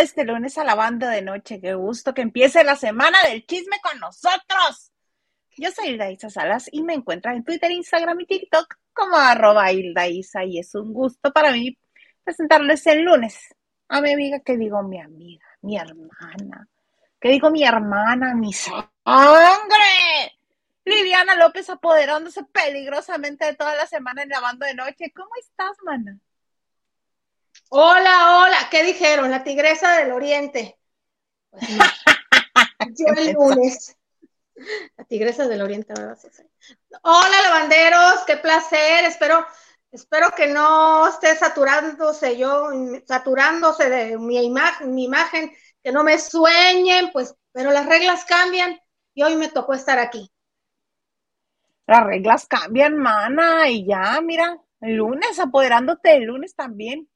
este lunes a la banda de noche. Qué gusto que empiece la semana del chisme con nosotros. Yo soy Hilda Isa Salas y me encuentran en Twitter, Instagram y TikTok como arroba Hilda Isa y es un gusto para mí presentarles el lunes a mi amiga, que digo mi amiga, mi hermana, que digo mi hermana, mi sangre. Liliana López apoderándose peligrosamente de toda la semana en la banda de noche. ¿Cómo estás, mana? Hola, hola, ¿qué dijeron? La tigresa del oriente. Pues Yo el lunes. La tigresa del oriente, ¿verdad? Hola, lavanderos, qué placer. Espero, espero que no esté saturándose yo, saturándose de mi imagen, mi imagen, que no me sueñen, pues, pero las reglas cambian y hoy me tocó estar aquí. Las reglas cambian, mana, y ya, mira, el lunes, apoderándote el lunes también.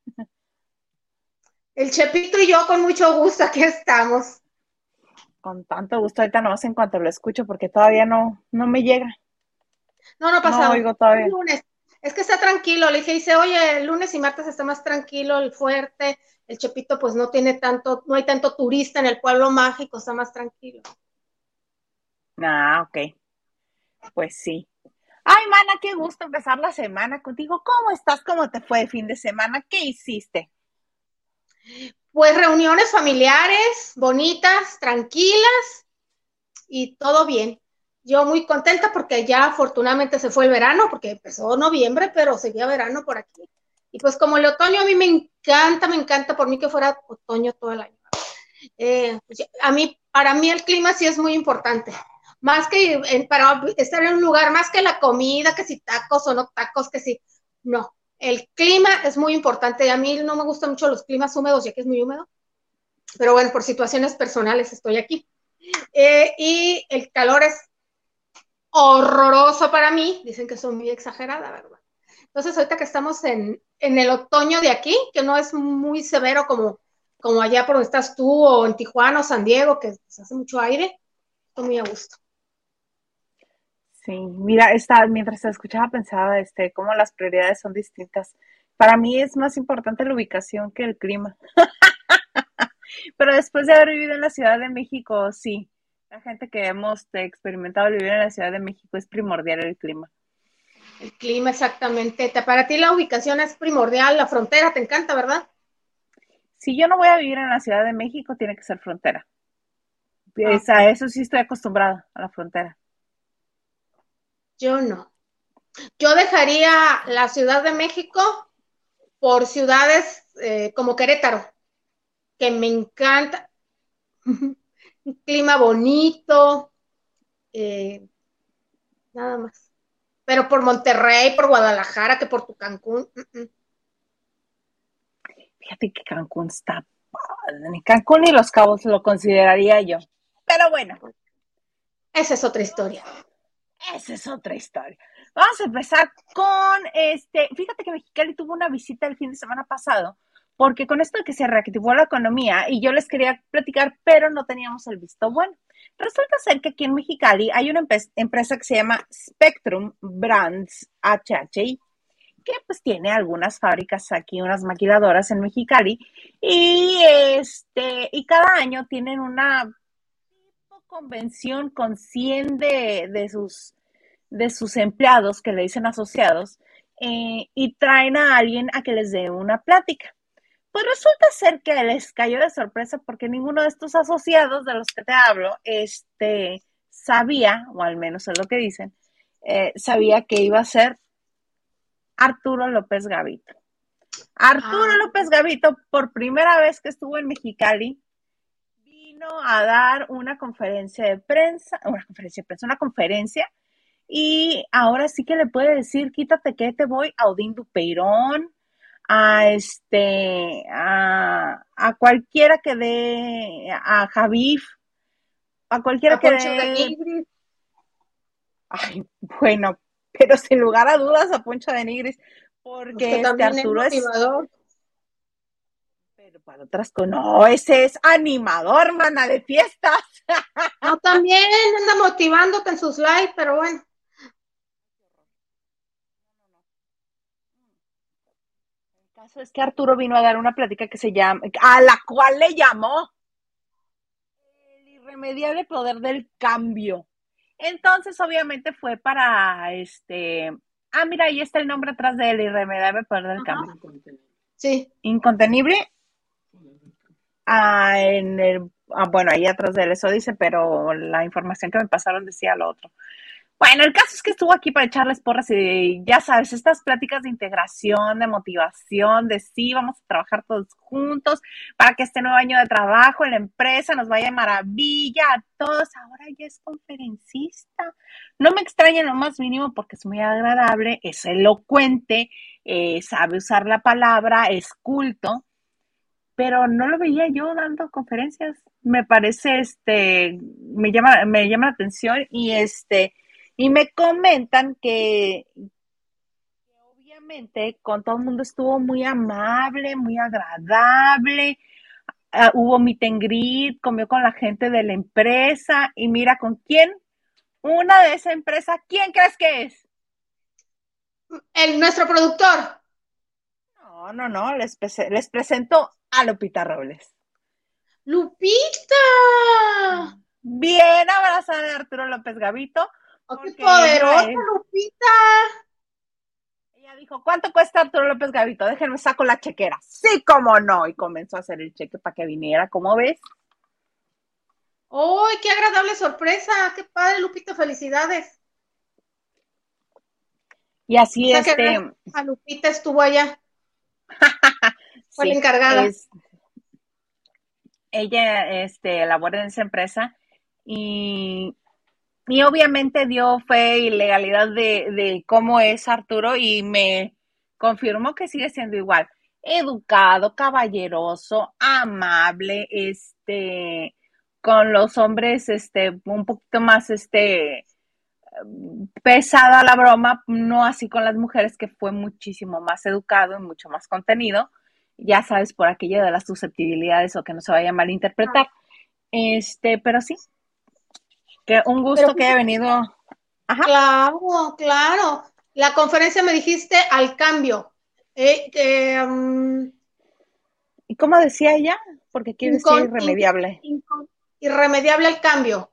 El Chepito y yo con mucho gusto aquí estamos. Con tanto gusto, ahorita nomás en cuanto lo escucho, porque todavía no, no me llega. No, no pasa. No oigo todavía. El lunes. Es que está tranquilo. Le dije, dice, oye, el lunes y martes está más tranquilo, el fuerte. El Chepito, pues no tiene tanto, no hay tanto turista en el pueblo mágico, está más tranquilo. Ah, ok. Pues sí. Ay, mana, qué gusto empezar la semana contigo. ¿Cómo estás? ¿Cómo te fue el fin de semana? ¿Qué hiciste? Pues reuniones familiares, bonitas, tranquilas y todo bien. Yo muy contenta porque ya afortunadamente se fue el verano, porque empezó noviembre, pero seguía verano por aquí. Y pues como el otoño a mí me encanta, me encanta por mí que fuera otoño todo el año. Eh, pues a mí, para mí el clima sí es muy importante. Más que para estar en un lugar, más que la comida, que si tacos o no tacos, que si, no, el clima es muy importante. A mí no me gustan mucho los climas húmedos, ya que es muy húmedo. Pero bueno, por situaciones personales estoy aquí. Eh, y el calor es horroroso para mí. Dicen que soy muy exagerada, ¿verdad? Entonces, ahorita que estamos en, el otoño de aquí, que no es muy severo como, como allá por donde estás tú, o en Tijuana o San Diego, que se hace mucho aire, estoy muy a gusto. Sí, mira, esta, mientras te escuchaba pensaba este, cómo las prioridades son distintas. Para mí es más importante la ubicación que el clima. Pero después de haber vivido en la Ciudad de México, sí, la gente que hemos experimentado vivir en la Ciudad de México es primordial el clima. El clima, exactamente. Para ti la ubicación es primordial, la frontera te encanta, ¿verdad? Si yo no voy a vivir en la Ciudad de México, tiene que ser frontera. Ah, a eso sí estoy acostumbrada, a la frontera. Yo no. Yo dejaría la Ciudad de México por ciudades eh, como Querétaro, que me encanta. Un clima bonito, eh, nada más. Pero por Monterrey, por Guadalajara, que por tu Cancún. Fíjate que Cancún está Ni Cancún y Los Cabos lo consideraría yo. Pero bueno. Esa es otra historia. Esa es otra historia. Vamos a empezar con este. Fíjate que Mexicali tuvo una visita el fin de semana pasado, porque con esto de que se reactivó la economía y yo les quería platicar, pero no teníamos el visto bueno. Resulta ser que aquí en Mexicali hay una empresa que se llama Spectrum Brands HHI, que pues tiene algunas fábricas aquí, unas maquiladoras en Mexicali, y este, y cada año tienen una convención con 100 de, sus, de sus empleados que le dicen asociados eh, y traen a alguien a que les dé una plática. Pues resulta ser que les cayó de sorpresa porque ninguno de estos asociados de los que te hablo este, sabía, o al menos es lo que dicen, eh, sabía que iba a ser Arturo López Gavito. Arturo ah. López Gavito, por primera vez que estuvo en Mexicali, a dar una conferencia de prensa, una conferencia de prensa, una conferencia, y ahora sí que le puede decir, quítate que te voy a Odín Dupeirón, a este, a, cualquiera que dé, a Javif, a cualquiera que dé. Ay, bueno, pero sin lugar a dudas a Poncho de Nigris, porque este Arturo es, para otras con no, ese es animador, mana de fiestas. No, también anda motivándote en sus lives, pero bueno. Caso es que Arturo vino a dar una plática que se llama, a la cual le llamó el irremediable poder del cambio. Entonces, obviamente fue para este. Ah, mira, ahí está el nombre atrás del irremediable poder del cambio. Sí. Incontenible. Ah, en el, ah, bueno, ahí atrás de él eso dice, pero la información que me pasaron decía lo otro. Bueno, el caso es que estuvo aquí para echarles porras y ya sabes, estas pláticas de integración, de motivación, de sí, vamos a trabajar todos juntos para que este nuevo año de trabajo en la empresa nos vaya de maravilla a todos. Ahora ya es conferencista. No me extraña en lo más mínimo porque es muy agradable, es elocuente, eh, sabe usar la palabra, es culto, pero no lo veía yo dando conferencias. Me parece, este, me llama, me llama la atención y este, y me comentan que, obviamente con todo el mundo estuvo muy amable, muy agradable. Uh, hubo meet and greet, comió con la gente de la empresa y mira con quién. Una de esa empresa, ¿quién crees que es? El, nuestro productor. No, no, no, les, les presento a Lupita Robles. Lupita. Bien abrazada de Arturo López Gavito ¡Oh, qué poderosa, Lupita! Ella dijo, ¿cuánto cuesta Arturo López Gavito? Déjenme saco la chequera. Sí, cómo no. Y comenzó a hacer el cheque para que viniera, ¿cómo ves? ¡Uy, qué agradable sorpresa! ¡Qué padre, Lupita! ¡Felicidades! Y así es. este... A Lupita estuvo allá. Fue la encargada. Ella este, labora en esa empresa y y obviamente dio fe y legalidad de, de cómo es Arturo y me confirmó que sigue siendo igual. Educado, caballeroso, amable, este, con los hombres, este, un poquito más, este, pesada la broma, no así con las mujeres, que fue muchísimo más educado y mucho más contenido. Ya sabes, por aquello de las susceptibilidades o que no se vaya a malinterpretar. Este, pero sí, que un gusto que haya venido. Ajá. Claro, claro. La conferencia me dijiste al cambio. Eh, um, ¿Y cómo decía ella? Porque quiere decir irremediable. irremediable al cambio.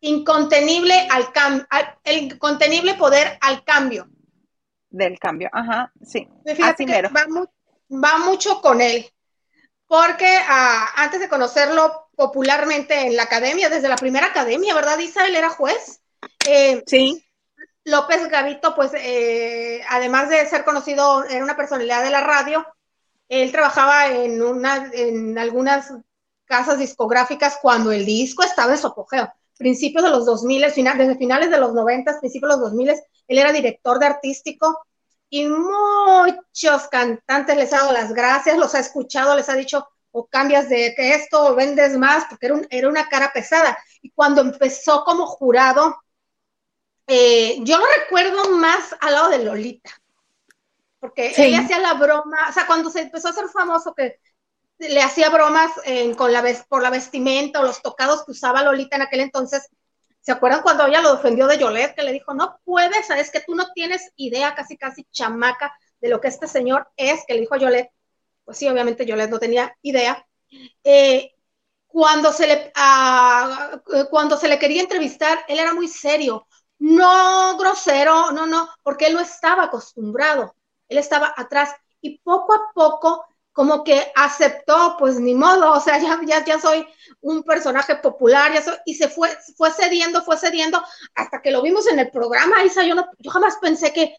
Incontenible al cambio. El contenible poder al cambio. Del cambio, ajá, sí. Fíjate que va, mucho con él. Porque ah, antes de conocerlo popularmente en la academia, desde la primera academia, ¿verdad, Isa? Él era juez. Eh, sí. López Gavito, pues, eh, además de ser conocido, era una personalidad de la radio, él trabajaba en, una, en algunas casas discográficas cuando el disco estaba en su apogeo. Principios de los 2000, final, desde finales de los 90, principios de los 2000, él era director de artístico y muchos cantantes les ha dado las gracias, los ha escuchado, les ha dicho, o cambias de que esto o vendes más, porque era, era una cara pesada. Y cuando empezó como jurado, eh, yo lo recuerdo más al lado de Lolita, porque él hacía la broma, o sea, cuando se empezó a ser famoso que le hacía bromas con la, por la vestimenta o los tocados que usaba Lolita en aquel entonces. ¿Se acuerdan cuando ella lo defendió de Yolet? Que le dijo, no puedes, sabes que tú no tienes idea, casi casi chamaca, de lo que este señor es, que le dijo Yolet pues sí, obviamente yo no tenía idea. Eh, cuando, se le, cuando se le quería entrevistar, él era muy serio, no grosero, no, no, porque él no estaba acostumbrado, él estaba atrás y poco a poco como que aceptó, pues ni modo, o sea, ya, ya, ya soy un personaje popular, ya y se fue, fue cediendo, fue cediendo, hasta que lo vimos en el programa, Isa, yo, no, yo jamás pensé que,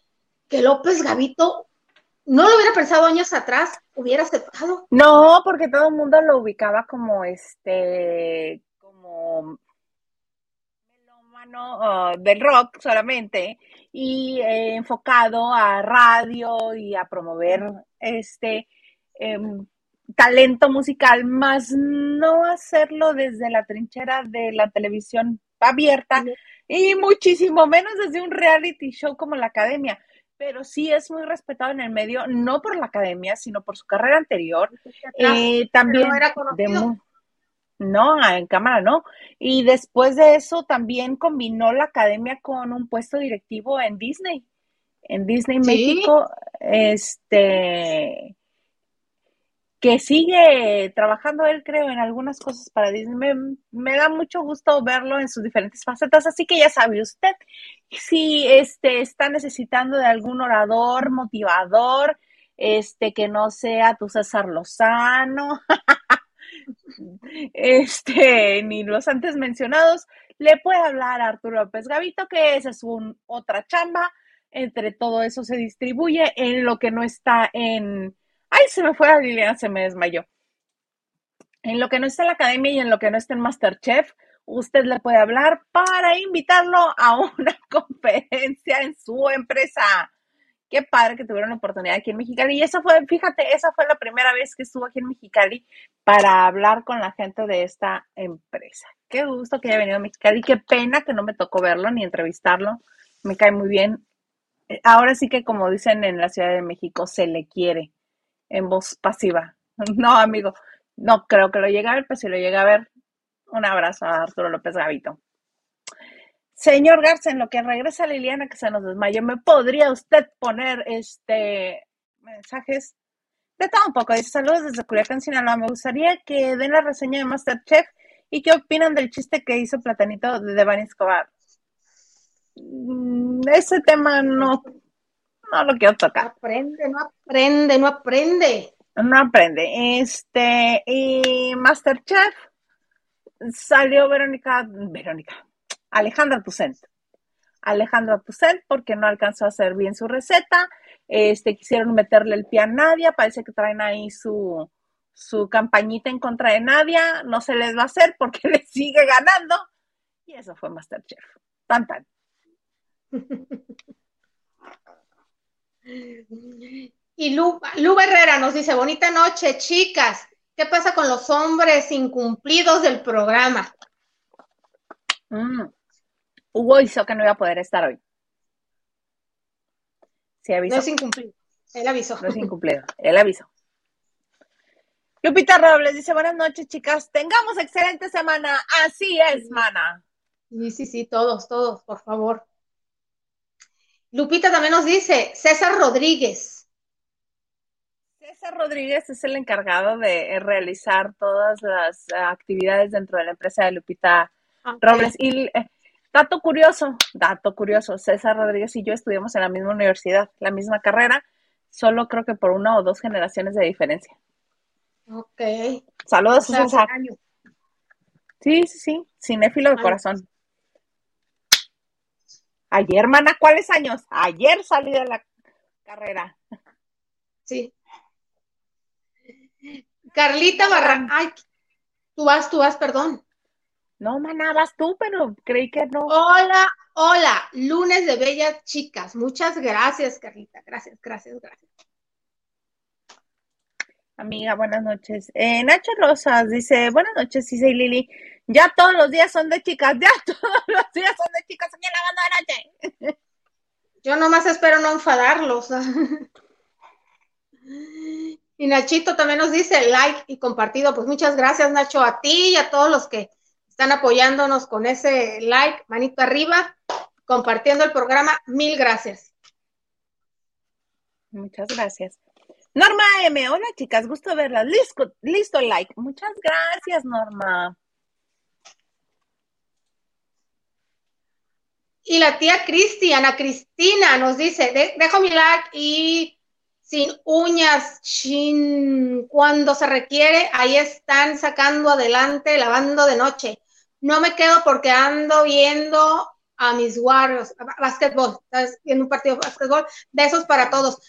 que López Gavito no lo hubiera pensado años atrás, hubiera aceptado. No, porque todo el mundo lo ubicaba como este, como melómano uh, del rock solamente y eh, enfocado a radio y a promover este em, talento musical, más no hacerlo desde la trinchera de la televisión abierta y muchísimo menos desde un reality show como la academia pero sí es muy respetado en el medio, no por la academia, sino por su carrera anterior. Eh, también no, en cámara no. Y después de eso también combinó la academia con un puesto directivo en Disney. en Disney México, este que sigue trabajando él, creo, en algunas cosas para Disney. Me, da mucho gusto verlo en sus diferentes facetas, así que ya sabe usted, si este, está necesitando de algún orador, motivador, este, que no sea tu César Lozano, este, ni los antes mencionados, le puede hablar a Arturo López Gavito, que esa es un, otra chamba, entre todo eso se distribuye en lo que no está en Ay, se me fue a Liliana, se me desmayó. En lo que no está en la academia y en lo que no está en Masterchef, usted le puede hablar para invitarlo a una conferencia en su empresa. Qué padre que tuvieron la oportunidad aquí en Mexicali. Y eso fue, fíjate, esa fue la primera vez que estuvo aquí en Mexicali para hablar con la gente de esta empresa. Qué gusto que haya venido a Mexicali. Qué pena que no me tocó verlo ni entrevistarlo. Me cae muy bien. Eh, ahora sí que, como dicen en la Ciudad de México, se le quiere en voz pasiva. No, amigo, no creo que lo llegue a ver, pero si lo llega a ver, un abrazo a Arturo López Gavito. Señor Garza, en lo que regresa Liliana, que se nos desmayó, ¿me podría usted poner este mensajes? De todo un poco. Dice saludos desde Culiacán, Sinaloa. Me gustaría que den la reseña de Masterchef y qué opinan del chiste que hizo Platanito de Devani Escobar. Mm, ese tema no, no lo quiero tocar. Aprende, no aprende, no aprende. No aprende. Este, y Masterchef salió Verónica, Verónica, Alejandra Tucent. Alejandra Tucent porque no alcanzó a hacer bien su receta. Este, quisieron meterle el pie a Nadia, parece que traen ahí su, su campañita en contra de Nadia, no se les va a hacer porque le sigue ganando. Y eso fue Masterchef. Tan tan. Y Lu, Lu Herrera nos dice, bonita noche, chicas. ¿Qué pasa con los hombres incumplidos del programa? Mm. Hugo hizo que no iba a poder estar hoy. Sí, avisó. No es incumplido. Él avisó. No es incumplido. Él avisó. Lupita Robles dice, buenas noches, chicas. Tengamos excelente semana. Así es, mana. Sí, sí, sí, todos, todos, por favor. Lupita también nos dice, César Rodríguez. César Rodríguez es el encargado de realizar todas las actividades dentro de la empresa de Lupita Robles. Y eh, dato curioso, dato curioso, César Rodríguez y yo estudiamos en la misma universidad, la misma carrera, solo creo que por una o dos generaciones de diferencia. Ok. Saludos, César. Sí, sí, sí, cinéfilo de corazón. Ayer, hermana, ¿cuáles años? Ayer salí de la carrera. Sí. Carlita Barra. Ay, tú vas, tú vas, perdón. No, maná, vas tú, pero creí que no. Hola, hola, lunes de bellas chicas. Muchas gracias, Carlita. Gracias, gracias, gracias. Amiga, buenas noches. Eh, Nacho Rosas dice, buenas noches, sí, soy Lili. Ya todos los días son de chicas, ya todos los días son de chicas aquí en la banda de noche. Yo nomás espero no enfadarlos. Y Nachito también nos dice like y compartido. Pues muchas gracias, Nacho, a ti y a todos los que están apoyándonos con ese like, manito arriba, compartiendo el programa. Mil gracias. Muchas gracias. Norma M, hola chicas, gusto verlas. Listo, listo like. Muchas gracias, Norma. Y la tía Cristiana, Cristina, nos dice, dejo mi like y sin uñas, chin, cuando se requiere, ahí están sacando adelante, lavando de noche. No me quedo porque ando viendo a mis Warriors, básquetbol, estás viendo un partido de básquetbol, besos para todos.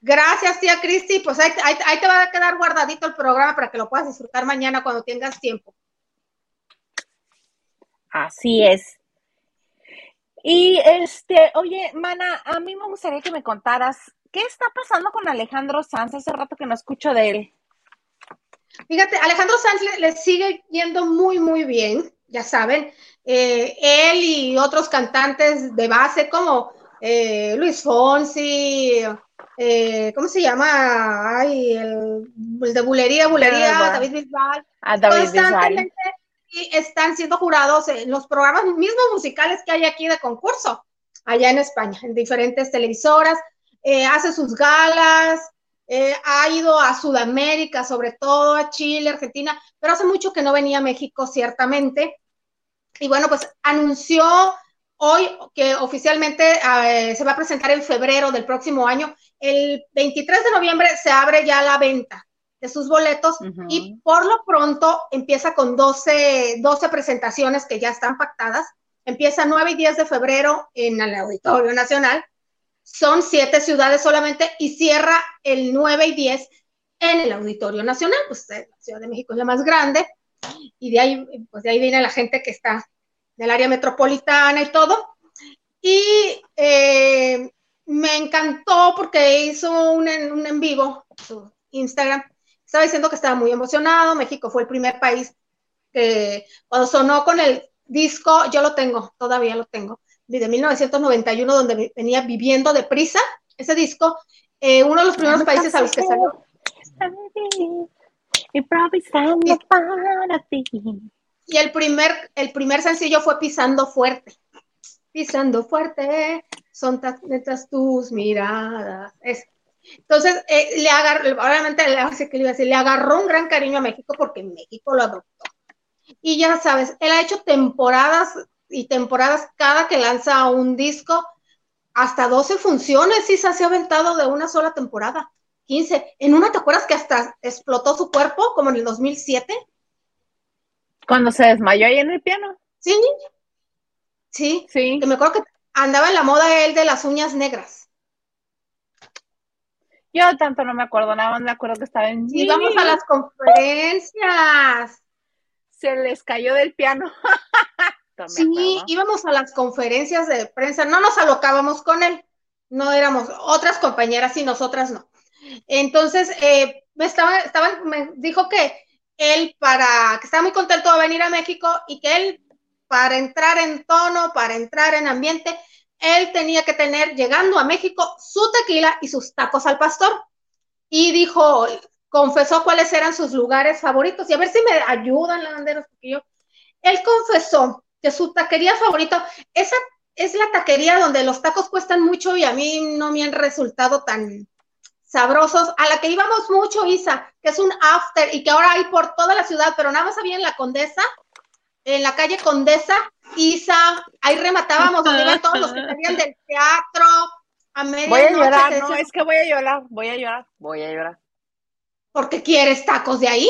Gracias, tía Cristi, pues ahí, ahí te va a quedar guardadito el programa para que lo puedas disfrutar mañana cuando tengas tiempo. Así es. Y este, oye, Mana, a mí me gustaría que me contaras qué está pasando con Alejandro Sanz. Hace rato que no escucho de él. Fíjate, Alejandro Sanz le, sigue yendo muy, muy bien, ya saben. Eh, él y otros cantantes de base como eh, Luis Fonsi, eh, ¿cómo se llama? Ay, el, de Bulería, Bulería, David Bisbal. Ah, David y están siendo jurados en los programas mismos musicales que hay aquí de concurso. allá en España, en diferentes televisoras, eh, hace sus galas, eh, ha ido a Sudamérica, sobre todo a Chile, Argentina, pero hace mucho que no venía a México, ciertamente. Y bueno, pues anunció hoy que oficialmente eh, se va a presentar en febrero del próximo año. El 23 de noviembre se abre ya la venta de sus boletos y por lo pronto empieza con 12, 12 presentaciones que ya están pactadas. Empieza 9 y 10 de febrero en el Auditorio Nacional. Son siete ciudades solamente y cierra el 9 y 10 en el Auditorio Nacional. Pues eh, la Ciudad de México es la más grande y de ahí, pues de ahí viene la gente que está del área metropolitana y todo. Y eh, me encantó porque hizo un, un en vivo, su Instagram, estaba diciendo que estaba muy emocionado, México fue el primer país que cuando sonó con el disco, yo lo tengo, todavía lo tengo, de 1991, donde venía viviendo deprisa, ese disco, eh, uno de los primeros países a los que salió. Y el primer, el primer sencillo fue Pisando Fuerte. Pisando fuerte, son tan tus miradas. Es, entonces, eh, le agarró, obviamente le, le agarró un gran cariño a México porque México lo adoptó. Y ya sabes, él ha hecho temporadas y temporadas cada que lanza un disco, hasta 12 funciones, y se ha aventado de una sola temporada. 15. En una, ¿te acuerdas que hasta explotó su cuerpo, como en el 2007? Cuando se desmayó ahí en el piano. Sí. Sí. Sí. Que me acuerdo que andaba en la moda él de las uñas negras. Yo tanto no me acuerdo, nada más me acuerdo que estaba en... Sí, vamos a las conferencias. Se les cayó del piano. sí, íbamos a las conferencias de prensa, no nos alocábamos con él, no éramos otras compañeras y nosotras no. Entonces, eh, me estaba, estaba, me dijo que él para, que estaba muy contento de venir a México y que él para entrar en tono, para entrar en ambiente, él tenía que tener, llegando a México, su tequila y sus tacos al pastor. Y dijo, confesó cuáles eran sus lugares favoritos. Y a ver si me ayudan, lavanderos, porque yo. Él confesó que su taquería favorita, esa es la taquería donde los tacos cuestan mucho y a mí no me han resultado tan sabrosos, a la que íbamos mucho, Isa, que es un after y que ahora hay por toda la ciudad, pero nada más había en la Condesa, en la calle Condesa, Isa, ahí rematábamos donde iban todos los que salían del teatro a media Voy a llorar, no, es que voy a llorar, voy a llorar, voy a llorar. ¿Por qué quieres tacos de ahí?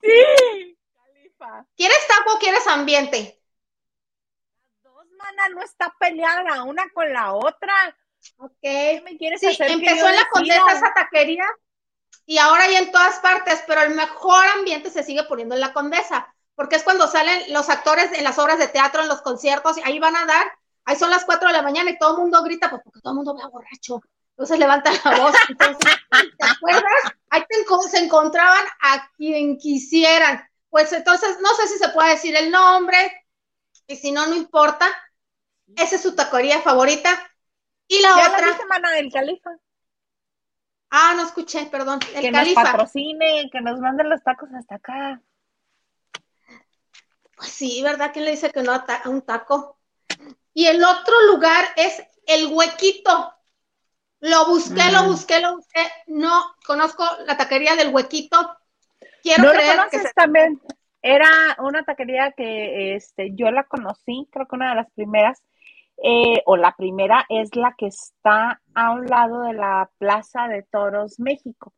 Sí, Califa. ¿Quieres taco o quieres ambiente? No está peleada una con la otra. Ok. me quieres sí, empezó en la Condesa esa taquería y ahora ya en todas partes, pero el mejor ambiente se sigue poniendo en la Condesa porque es cuando salen los actores en las obras de teatro, en los conciertos, y ahí van a dar, ahí son las 4 de la mañana y todo el mundo grita, pues porque todo el mundo va borracho. Entonces levanta la voz. ¿te acuerdas? Ahí se encontraban a quien quisieran. Pues entonces, no sé si se puede decir el nombre, y si no, no importa. Esa es su taquería favorita. Y la otra. La semana del Califa. Ah, no escuché, perdón. El que nos patrocine, que nos manden los tacos hasta acá. Pues sí, ¿verdad? ¿Quién le dice que no a, un taco? Y el otro lugar es el huequito. Lo busqué, lo mm. busqué, lo busqué. No conozco la taquería del huequito. Quiero ¿No creer que también. Era una taquería que este, yo la conocí, creo que una de las primeras, eh, o la primera es la que está a un lado de la Plaza de Toros México.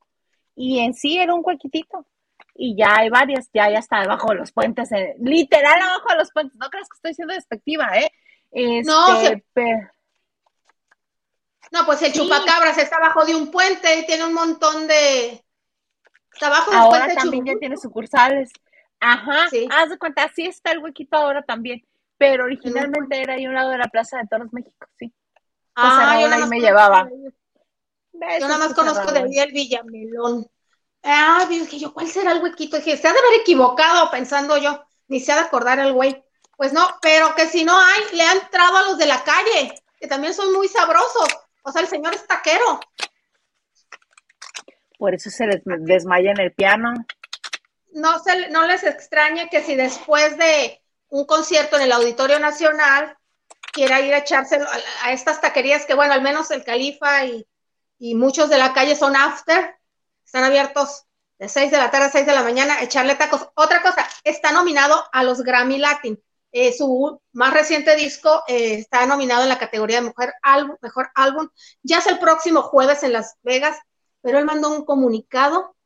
Y en sí era un huequitito y ya hay varias, ya, ya está debajo de los puentes, eh, literal abajo de los puentes, no creas que estoy siendo despectiva, ¿eh? no, este, no, pues el chupacabras está abajo de un puente y tiene un montón de... Está abajo del ahora también ya tiene sucursales. Ajá, haz de cuenta, así está el huequito ahora también, pero originalmente era ahí un lado de la Plaza de Toros México, sí. Ah, yo ahí me llevaba. Yo nada más conozco de ahí el Villamelón. Ah, dije yo, ¿cuál será el huequito? Dije, se ha de haber equivocado pensando yo, ni se ha de acordar el güey. Pues no, pero que si no hay, le ha entrado a los de la calle, que también son muy sabrosos. O sea, el señor es taquero. Por eso se les desmaya en el piano. No, se, no les extrañe que si después de un concierto en el Auditorio Nacional quiera ir a echárselo a, estas taquerías que, bueno, al menos el Califa y, y, muchos de la calle son after, están abiertos de 6 de la tarde a 6 de la mañana, echarle tacos. Otra cosa, está nominado a los Grammy Latin. Eh, su más reciente disco eh, está nominado en la categoría de mujer álbum, mejor álbum. Ya es el próximo jueves en Las Vegas, pero él mandó un comunicado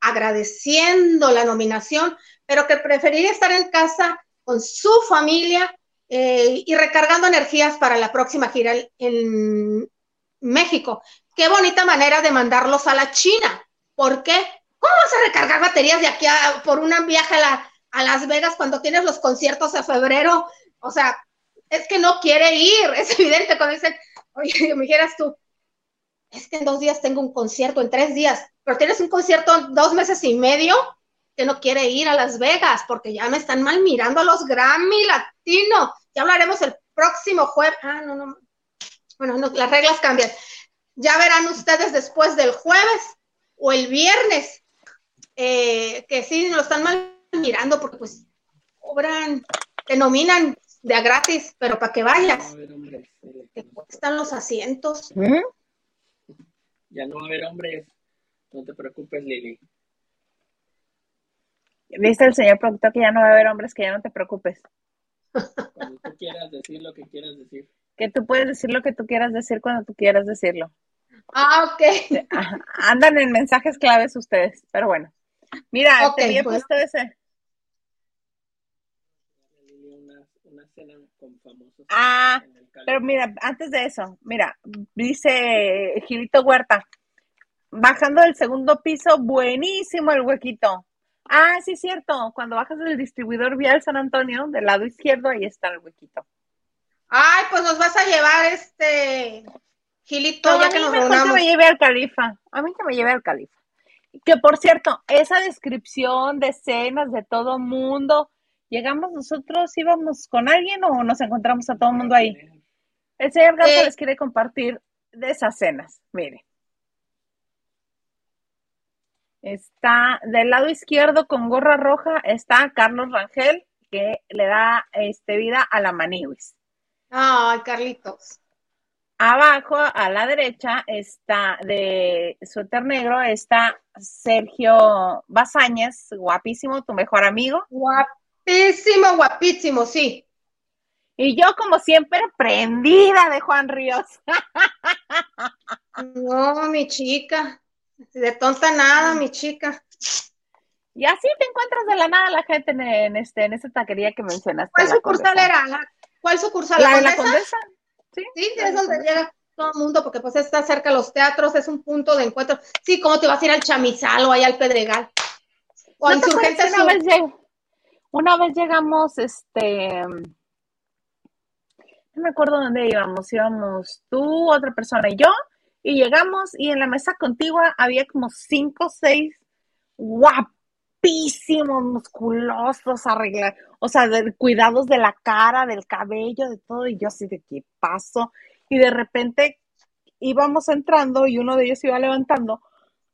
agradeciendo la nominación, pero que preferiría estar en casa con su familia eh, y recargando energías para la próxima gira en México. Qué bonita manera de mandarlos a la China. ¿Por qué? ¿Cómo vas a recargar baterías de aquí por un viaje a, a Las Vegas cuando tienes los conciertos a febrero? O sea, es que no quiere ir, es evidente cuando dicen, oye, me dijeras tú, es que en dos días tengo un concierto, en tres días, pero tienes un concierto dos meses y medio, que no quiere ir a Las Vegas porque ya me están mal mirando a los Grammy Latino. Ya hablaremos el próximo jueves. Ah, no, no. Bueno, las reglas cambian. Ya verán ustedes después del jueves o el viernes eh, que sí lo están mal mirando porque pues cobran, te nominan de a gratis, pero para que vayas. Te cuestan los asientos. Ya no va a haber hombres. No te preocupes, Lili. Dice el señor productor que ya no va a haber hombres, que ya no te preocupes. Cuando tú quieras decir lo que quieras decir. Que tú puedes decir lo que tú quieras decir cuando tú quieras decirlo. Ah, ok. Andan en mensajes claves ustedes, pero bueno. Mira, te había puesto ese. Ah, pero mira, antes de eso, mira, dice Gilito Huerta, bajando del segundo piso, buenísimo el huequito. Ah, sí, cierto. Cuando bajas del distribuidor vial San Antonio, del lado izquierdo, ahí está el huequito. Ay, pues nos vas a llevar este Gilito, ya que nos mejor que me lleve al califa. A mí que me lleve al califa. Que por cierto, esa descripción de escenas de todo mundo, llegamos nosotros, íbamos con alguien o nos encontramos a todo mundo ahí. El señor Gato eh. les quiere compartir de esas escenas. Mire. Está del lado izquierdo con gorra roja está Carlos Rangel, que le da este, vida a la Maniwis. Ay, Carlitos. Abajo, a la derecha, está de suéter negro, está Sergio Bazáñez, guapísimo, tu mejor amigo. Guapísimo, guapísimo, sí. Y yo, como siempre, prendida de Juan Ríos. No, mi chica. De tonta nada, mi chica. Y así te encuentras de la nada la gente en, este, en esta taquería que mencionaste. ¿Cuál sucursal era? ¿Cuál sucursal? ¿La, la condesa? Sí, sí es donde llega todo el mundo, porque pues está cerca de los teatros, es un punto de encuentro. Sí, ¿cómo te vas a ir al Chamizal o allá al Pedregal? O a Insurgentes. Una, vez una vez llegamos, este, no me acuerdo dónde íbamos, íbamos tú, otra persona y yo, y llegamos y en la mesa contigua había como cinco o seis guapísimos, musculosos, arreglados, o sea, de, cuidados de la cara, del cabello, de todo, y yo así de qué paso. Y de repente íbamos entrando y uno de ellos iba levantando,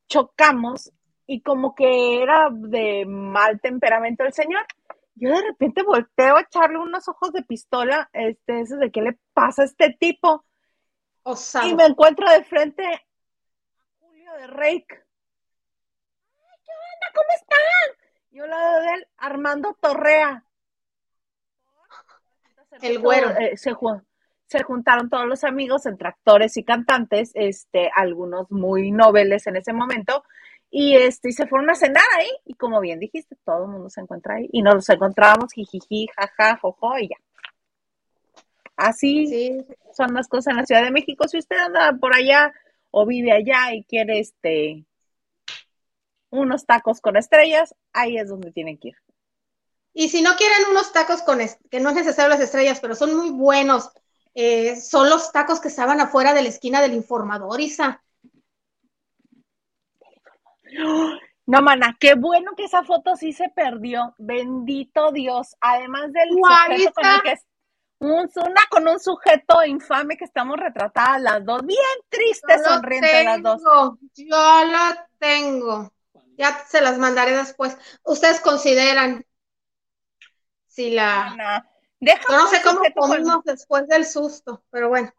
chocamos y como que era de mal temperamento el señor. Yo de repente volteo a echarle unos ojos de pistola, este, ese de qué le pasa a este tipo y me encuentro de frente a Julio de Rake. Ay, ¿Qué onda? ¿Cómo están? Yo al lado de él, Armando Torrea. El güero. Eh, se, se, juntaron todos los amigos entre actores y cantantes, este, algunos muy nobles en ese momento, y este, y se fueron a cenar ahí, y como bien dijiste, todo el mundo se encuentra ahí, y nos encontramos, jijiji, jaja, jojo, y ya. Así son las cosas en la Ciudad de México. Si usted anda por allá o vive allá y quiere este unos tacos con estrellas, ahí es donde tienen que ir. Y si no quieren unos tacos con que no es necesario las estrellas, pero son muy buenos, eh, son los tacos que estaban afuera de la esquina del informador, Isa. No, mana, qué bueno que esa foto sí se perdió. Bendito Dios. Además del sujeto con el que una con un sujeto infame que estamos retratadas las dos, bien tristes, sonrientes las dos. Yo la tengo. Ya se las mandaré después. Ustedes consideran si la. Deja Yo no sé cómo con- comimos después del susto, pero bueno.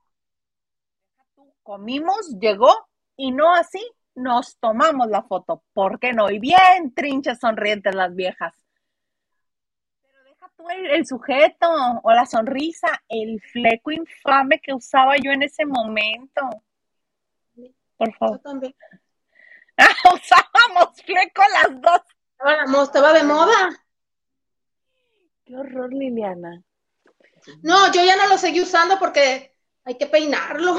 comimos, llegó y no así nos tomamos la foto. ¿Por qué no? Y bien trinchas sonrientes las viejas. Tú el, el sujeto o la sonrisa, el fleco infame que usaba yo en ese momento. Por Yo favor. también. Usábamos fleco las dos. Estaba, de moda. Qué horror, Liliana. No, yo ya no lo seguí usando porque hay que peinarlo.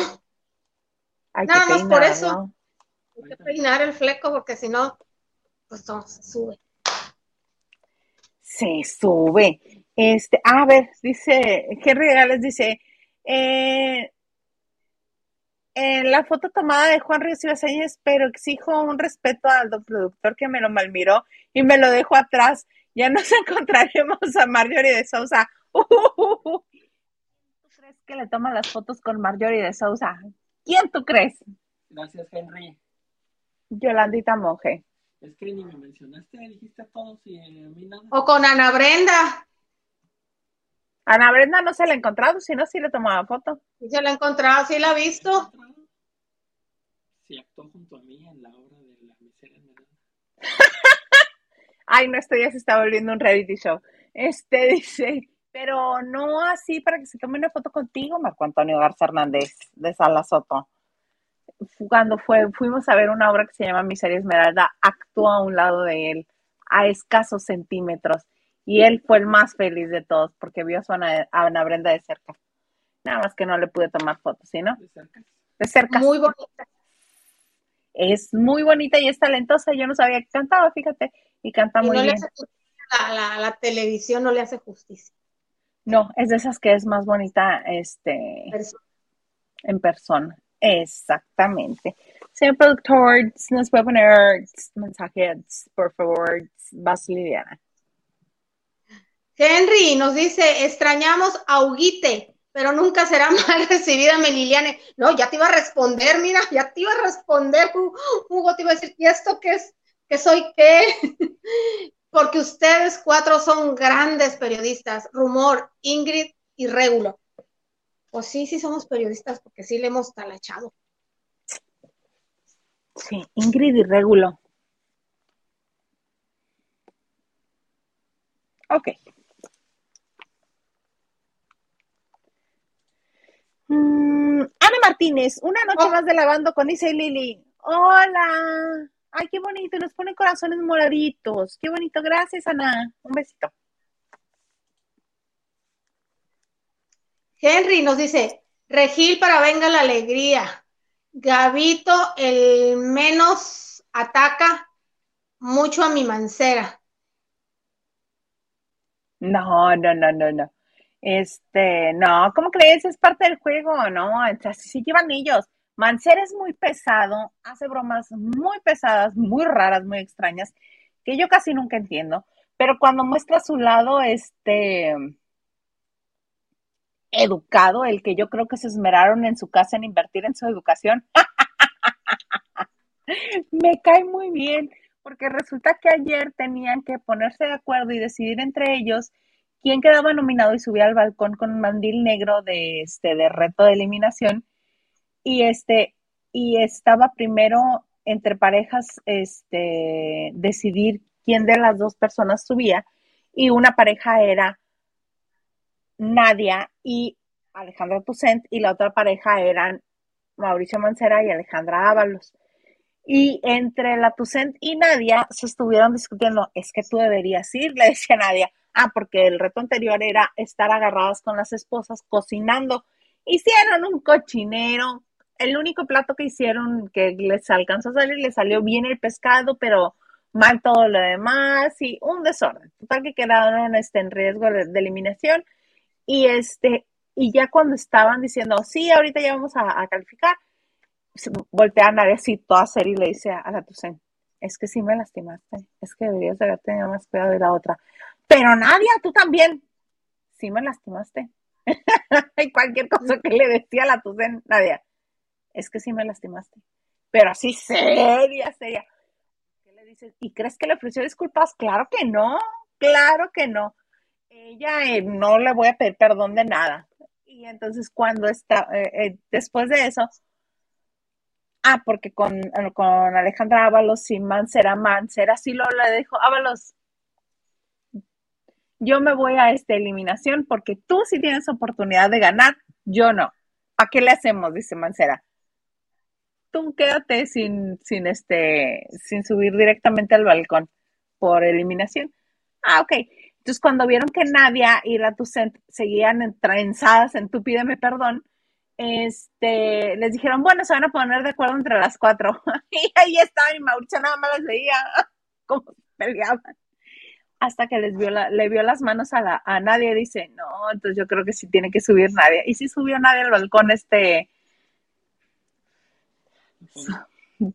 Hay Nada que más por eso. Hay que peinar el fleco porque si no, pues no, se sube. Se sube. Este, a ver, dice, Henry Gales dice, eh, en la foto tomada de Juan Ríos Ibaseñez, pero exijo un respeto al don productor que me lo malmiró y me lo dejó atrás. Ya nos encontraremos a Marjorie de Sousa. ¿Tú crees que le toman las fotos con Marjorie de Sousa? ¿Quién tú crees? Gracias, Henry. Yolandita Monge. Es que ni me mencionaste, dijiste a todos y a mí nada. O con Ana Brenda. Ana Brenda no se la ha encontrado, si no, sí le tomaba foto. Y se la he encontrado, sí la he visto. Sí, actuó junto a mí en la obra de la miseria Esmeralda. Ay, no, esto ya se está volviendo un reality show. Este dice, pero no así para que se tome una foto contigo, Marco Antonio Garza Hernández de Sala Soto. Cuando fue, fuimos a ver una obra que se llama Miseria Esmeralda, actuó a un lado de él, a escasos centímetros, y él fue el más feliz de todos porque vio a su Ana, a Ana Brenda de cerca. Nada más que no le pude tomar fotos, ¿sí, no? De cerca. De cerca. Muy bonita. Es muy bonita y es talentosa. Yo no sabía que cantaba, fíjate, y canta Y muy no le bien. hace justicia, la, la, la televisión no le hace justicia. No, es de esas que es más bonita este, en persona. Exactamente. Señor productor, nos puede poner mensajes, por favor, vas Liliana. Henry nos dice, extrañamos a Huguite, pero nunca será mal recibida Meliliane. No, ya te iba a responder, mira, ya te iba a responder, Hu- Hugo, te iba a decir, ¿y esto qué es? ¿Qué soy qué? Porque ustedes cuatro son grandes periodistas, Rumor, Ingrid y Régulo. Pues sí, sí somos periodistas, porque sí le hemos talachado. Sí, Ingrid y Régulo. Ok. Mm, Ana Martínez, una noche Oh. más de lavando con Isa y Lili. Hola. Ay, qué bonito, nos ponen corazones moraditos. Qué bonito, gracias, Ana. Un besito. Henry nos dice, Regil para venga la alegría. Gavito, el menos ataca mucho a mi mancera. No, no, no, no, no. Este, no, ¿cómo crees? Es parte del juego, ¿no? Así se llevan ellos. Mancera es muy pesado, hace bromas muy pesadas, muy raras, muy extrañas, que yo casi nunca entiendo. Pero cuando muestra su lado, este, educado, el que yo creo que se esmeraron en su casa en invertir en su educación, me cae muy bien, porque resulta que ayer tenían que ponerse de acuerdo y decidir entre ellos quién quedaba nominado y subía al balcón con un mandil negro de este de reto de eliminación. Y este y estaba primero entre parejas este decidir quién de las dos personas subía y una pareja era Nadia y Alejandra Tucent y la otra pareja eran Mauricio Mancera y Alejandra Ábalos. Y entre la Tucent y Nadia se estuvieron discutiendo, es que tú deberías ir, le decía Nadia. Ah, porque el reto anterior era estar agarradas con las esposas cocinando. Hicieron un cochinero. El único plato que hicieron que les alcanzó a salir, les salió bien el pescado, pero mal todo lo demás y un desorden. Total que quedaron este, en riesgo de, de eliminación. Y este, y ya cuando estaban diciendo, sí, ahorita ya vamos a, calificar, se voltea a toda seria y le dice a la Tucen, es que sí me lastimaste, es que deberías de haber tenido más cuidado de la otra. Pero Nadia, tú también, sí me lastimaste. y cualquier cosa que le decía a la Tucen, Nadia, es que sí me lastimaste. Pero así seria, seria. ¿Qué le dices? ¿Y crees que le ofreció disculpas? Claro que no, claro que no. Ella eh, no le voy a pedir perdón de nada. Y entonces cuando está, eh, eh, después de eso, ah, porque con, con Alejandra Ábalos y Mancera, Mancera sí lo le dijo, Ábalos, yo me voy a esta eliminación porque tú sí tienes oportunidad de ganar, yo no. ¿A qué le hacemos? Dice Mancera. Tú quédate sin, sin este, sin subir directamente al balcón por eliminación. Ah, ok. Entonces, cuando vieron que Nadia y la Tucent seguían entrenzadas en tú pídeme perdón, este, les dijeron, bueno, se van a poner de acuerdo entre las cuatro. y ahí estaba y Mauricio nada más las veía cómo peleaban. Hasta que les vio le vio las manos a, la, a Nadia y dice, no, entonces yo creo que sí tiene que subir Nadia. Y sí subió Nadia al balcón este,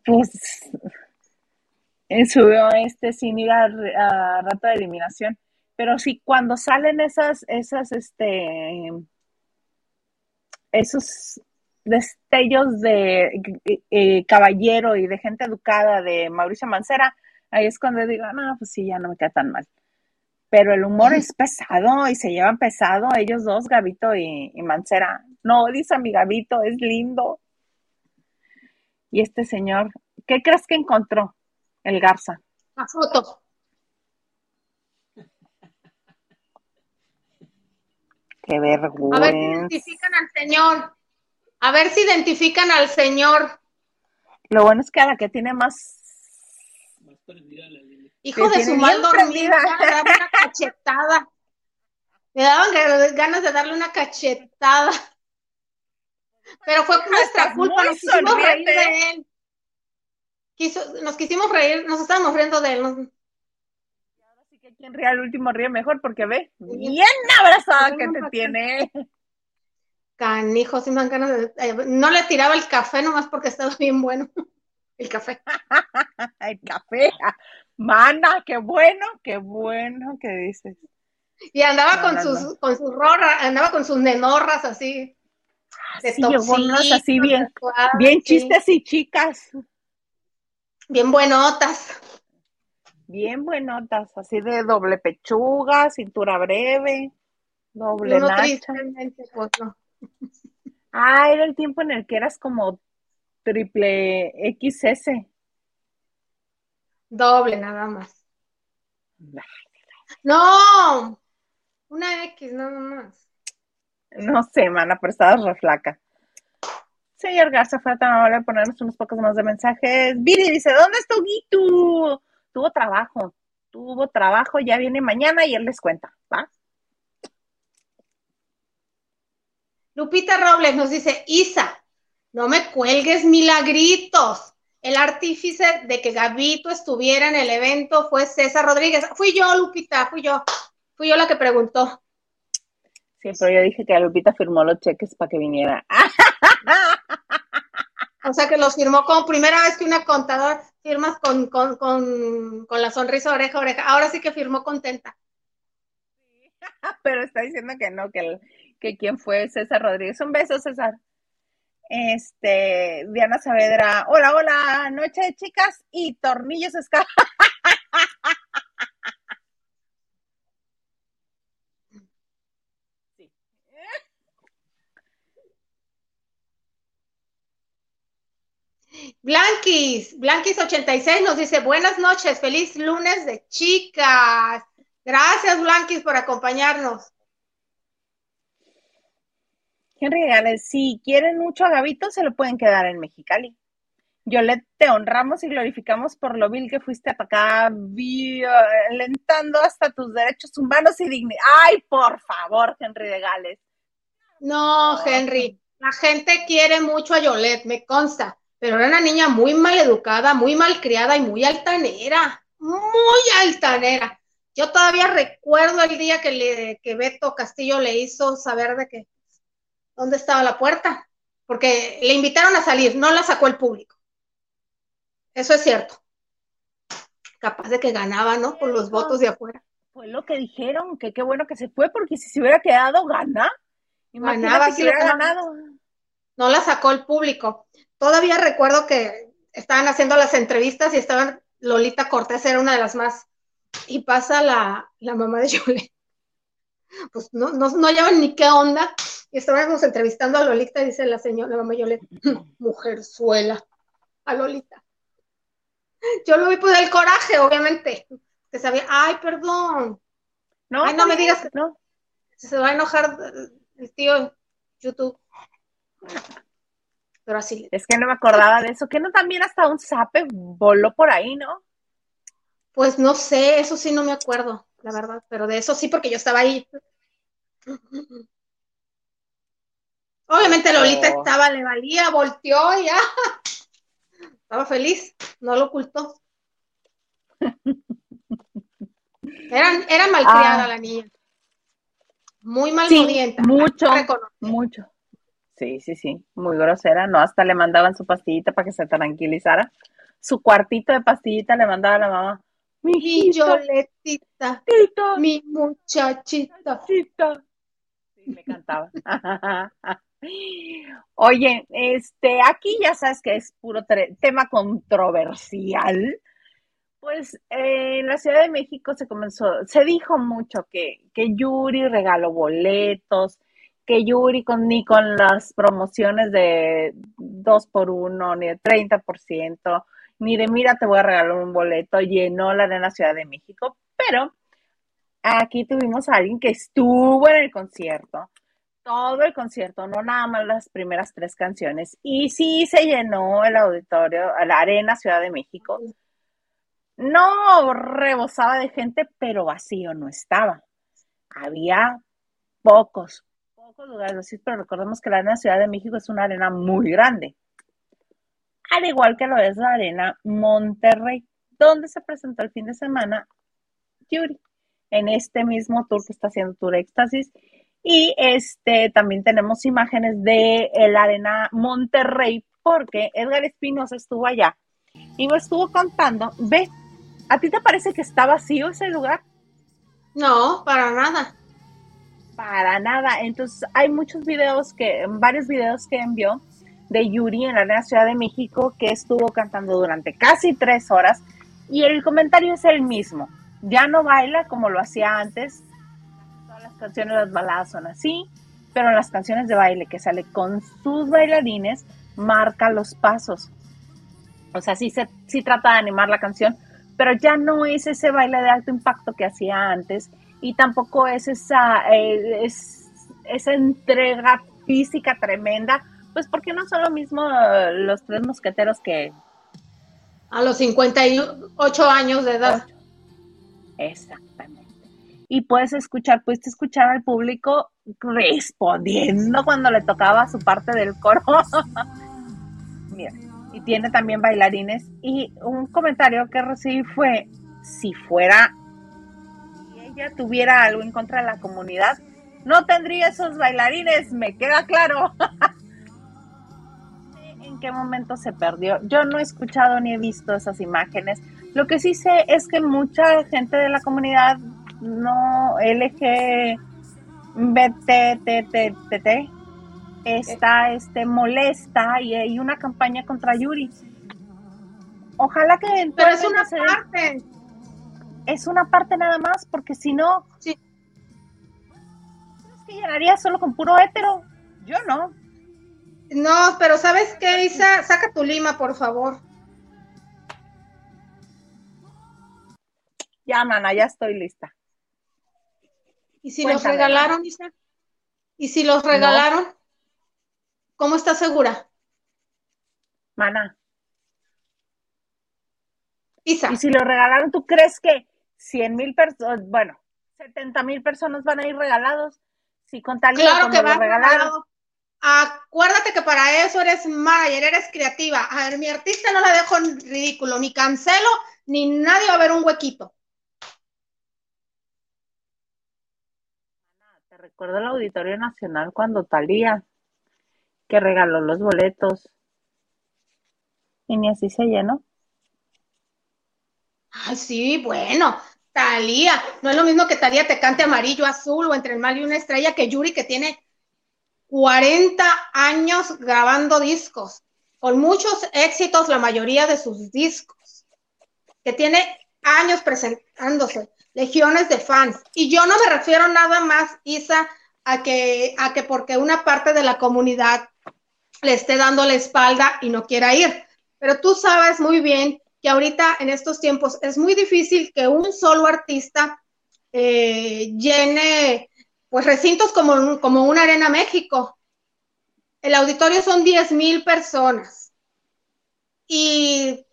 pues, subió este sin ir a, a rato de eliminación pero sí, cuando salen esas, esas, este, esos destellos de eh, eh, caballero y de gente educada de Mauricio Mancera, ahí es cuando digo, no, pues sí, ya no me queda tan mal. Pero el humor es pesado y se llevan pesado ellos dos, Gavito y, y Mancera. No, dice mi Gavito, es lindo. Y este señor, ¿qué crees que encontró el Garza? La foto. Qué vergüenza. A ver si identifican al señor. A ver si identifican al señor. Lo bueno es que a la que tiene más. Más perdida la línea. Hijo de su mal dormida, le daba una cachetada. Le daban ga- ganas de darle una cachetada. Pero fue por nuestra culpa, nos quisimos reír de él. Quiso- nos quisimos reír, nos estábamos riendo de él. Quien ríe al último ríe mejor porque ve bien abrazada que te tiene. Canijo, sí me dan ganas de- eh, No le tiraba el café nomás porque estaba bien bueno. El café. El café. Mana, qué bueno, qué bueno que dices. Y andaba No, con no, sus, con sus rorras, andaba con sus nenorras así. De Sí, así bien, bien sí. chistes y chicas, Bien buenotas. Bien buenotas, así de doble pechuga, cintura breve, doble uno nacha. pues no. Ah, era el tiempo en el que eras como triple XS. Doble nada más. No, una X nada más. No sé, mana, pero estabas re flaca. Señor Garza, fue tan amable ponernos unos pocos más de mensajes. Viri dice, ¿dónde está Huguito? Tuvo trabajo, tuvo trabajo, ya viene mañana y él les cuenta, ¿va? Lupita Robles nos dice, Isa, no me cuelgues milagritos. El artífice de que Gabito estuviera en el evento fue César Rodríguez. Fui yo, Lupita, fui yo. Fui yo la que preguntó. Sí, pero yo dije que Lupita firmó los cheques para que viniera. O sea que los firmó como primera vez que una contadora firmas con, con, con, con la sonrisa oreja oreja. Ahora sí que firmó contenta. pero está diciendo que no, que, que quién fue César Rodríguez. Un beso, César. Este, Diana Saavedra, hola, hola, noche de chicas y tornillos escasos. Blanquis, Blanquis86 nos dice buenas noches, feliz lunes de chicas. Gracias, Blanquis, por acompañarnos. Henry Gales, si quieren mucho a Gabito, se lo pueden quedar en Mexicali. Yolet, te honramos y glorificamos por lo vil que fuiste atacada, violentando hasta tus derechos humanos y dignidad. ¡Ay, por favor, Henry de Gales! No, Henry, la gente quiere mucho a Yolette, me consta, pero era una niña muy mal educada, muy mal criada y muy altanera, muy altanera. Yo todavía recuerdo el día que, le, que Beto Castillo le hizo saber de que dónde estaba la puerta, porque le invitaron a salir, no la sacó el público. Eso es cierto. Capaz de que ganaba, ¿no? Por los votos de afuera. Fue lo que dijeron, que qué bueno que se fue, porque si se hubiera quedado, gana. Imagínate Ganaba, sí, hubiera ganado. no la sacó el público. Todavía recuerdo que estaban haciendo las entrevistas y estaban, Lolita Cortés era una de las más, y pasa la, la mamá de Yolette. pues no, no, no llaman ni qué onda. Y estábamos entrevistando a Lolita, dice la señora, la mamá Yolette, mujerzuela, a Lolita. Yo lo vi por el coraje, obviamente, que sabía, ay, perdón. No, Ay, no me digas que no. se va a enojar el tío YouTube. Pero así, Es que no me acordaba de eso. Que no también hasta un zape voló por ahí, ¿no? pues no sé, eso sí no me acuerdo, la verdad, pero de eso sí, porque yo estaba ahí. Obviamente Lolita Oh. estaba, le valía, volteó y ya. Estaba feliz, no lo ocultó. Era, era malcriada Ah. la niña. Muy Sí, malmodienta. mucho, reconocer. mucho. Sí, sí, sí, muy grosera, ¿no? Hasta le mandaban su pastillita para que se tranquilizara. Su cuartito de pastillita le mandaba a la mamá. Mi hijito, mi muchachita. Sí, le cantaba. Oye, este, aquí ya sabes que es puro tema controversial. Pues eh, en la Ciudad de México se comenzó, se dijo mucho que, que Yuri regaló boletos, que Yuri con, ni con las promociones de 2 por 1 ni de 30%, ni de mira, te voy a regalar un boleto, llenó la Arena Ciudad de México, pero aquí tuvimos a alguien que estuvo en el concierto, todo el concierto, no nada más las primeras tres canciones, y sí se llenó el auditorio, la Arena Ciudad de México. No rebosaba de gente, pero vacío no estaba. Había pocos, pocos lugares así, pero recordemos que la Arena Ciudad de México es una arena muy grande. Al igual que lo es la Arena Monterrey, donde se presentó el fin de semana Yuri en este mismo tour que está haciendo Tour Éxtasis. Y este también tenemos imágenes de la Arena Monterrey, porque Edgar Espinosa estuvo allá y me estuvo contando. Ve, ¿a ti te parece que está vacío ese lugar? No, para nada. Para nada. Entonces, hay muchos videos que, varios videos que envió de Yuri en la Ciudad de México que estuvo cantando durante casi tres horas y el comentario es el mismo. Ya no baila como lo hacía antes. Todas las canciones, las baladas son así, pero en las canciones de baile que sale con sus bailarines, marca los pasos. O sea, sí, se, sí trata de animar la canción, pero ya no es ese baile de alto impacto que hacía antes y tampoco es esa, eh, es, esa entrega física tremenda, pues porque no son lo mismo los tres mosqueteros que... A los 58 años de edad. Exactamente. Y puedes escuchar, puedes escuchar al público respondiendo cuando le tocaba su parte del coro. Mira, y tiene también bailarines. Y un comentario que recibí fue, si fuera, ella tuviera algo en contra de la comunidad, no tendría esos bailarines, me queda claro. ¿En qué momento se perdió? Yo no he escuchado ni he visto esas imágenes. Lo que sí sé es que mucha gente de la comunidad no LGBTTTT está este, molesta y hay una campaña contra Yuri. Ojalá que en Pero es una parte. Es una parte nada más, porque si no, Sí. es que llenaría solo con puro hétero. Yo no. No, pero ¿sabes qué, Isa? Saca tu lima, por favor. Ya, mana, ya estoy lista. ¿Y si los regalaron, Isa? ¿Y si los regalaron? ¿Cómo estás segura? Mana, Isa, y si lo regalaron, ¿tú crees que 100 mil personas, bueno, 70 mil personas van a ir regalados? Si con tal claro que lo va regalaron. regalado. Acuérdate que para eso eres manager, eres creativa. A ver, mi artista no la dejo en ridículo, ni cancelo, ni nadie va a ver un huequito. Te recuerdo el Auditorio Nacional cuando Talía, que regaló los boletos. Y ni así se llenó. Ay, sí, bueno, Talía, no es lo mismo que Talía te cante amarillo, azul o entre el mal y una estrella que Yuri que tiene 40 años grabando discos, con muchos éxitos, la mayoría de sus discos, que tiene años presentándose. legiones de fans. Y yo no me refiero nada más, Isa, a que, a que porque una parte de la comunidad le esté dando la espalda y no quiera ir. Pero tú sabes muy bien que ahorita en estos tiempos es muy difícil que un solo artista eh, llene pues recintos como, como una Arena México. El auditorio son 10 mil personas y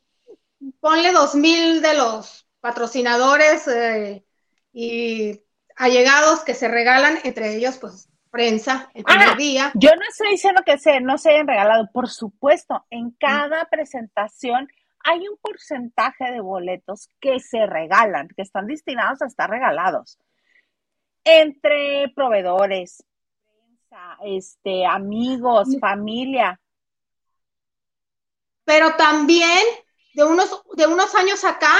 ponle dos mil de los patrocinadores eh, y allegados que se regalan, entre ellos pues prensa el primer día. Yo no estoy diciendo que se, no se hayan regalado, por supuesto, en cada presentación hay un porcentaje de boletos que se regalan, que están destinados a estar regalados. Entre proveedores, este, amigos, familia. Pero también de unos, de unos años acá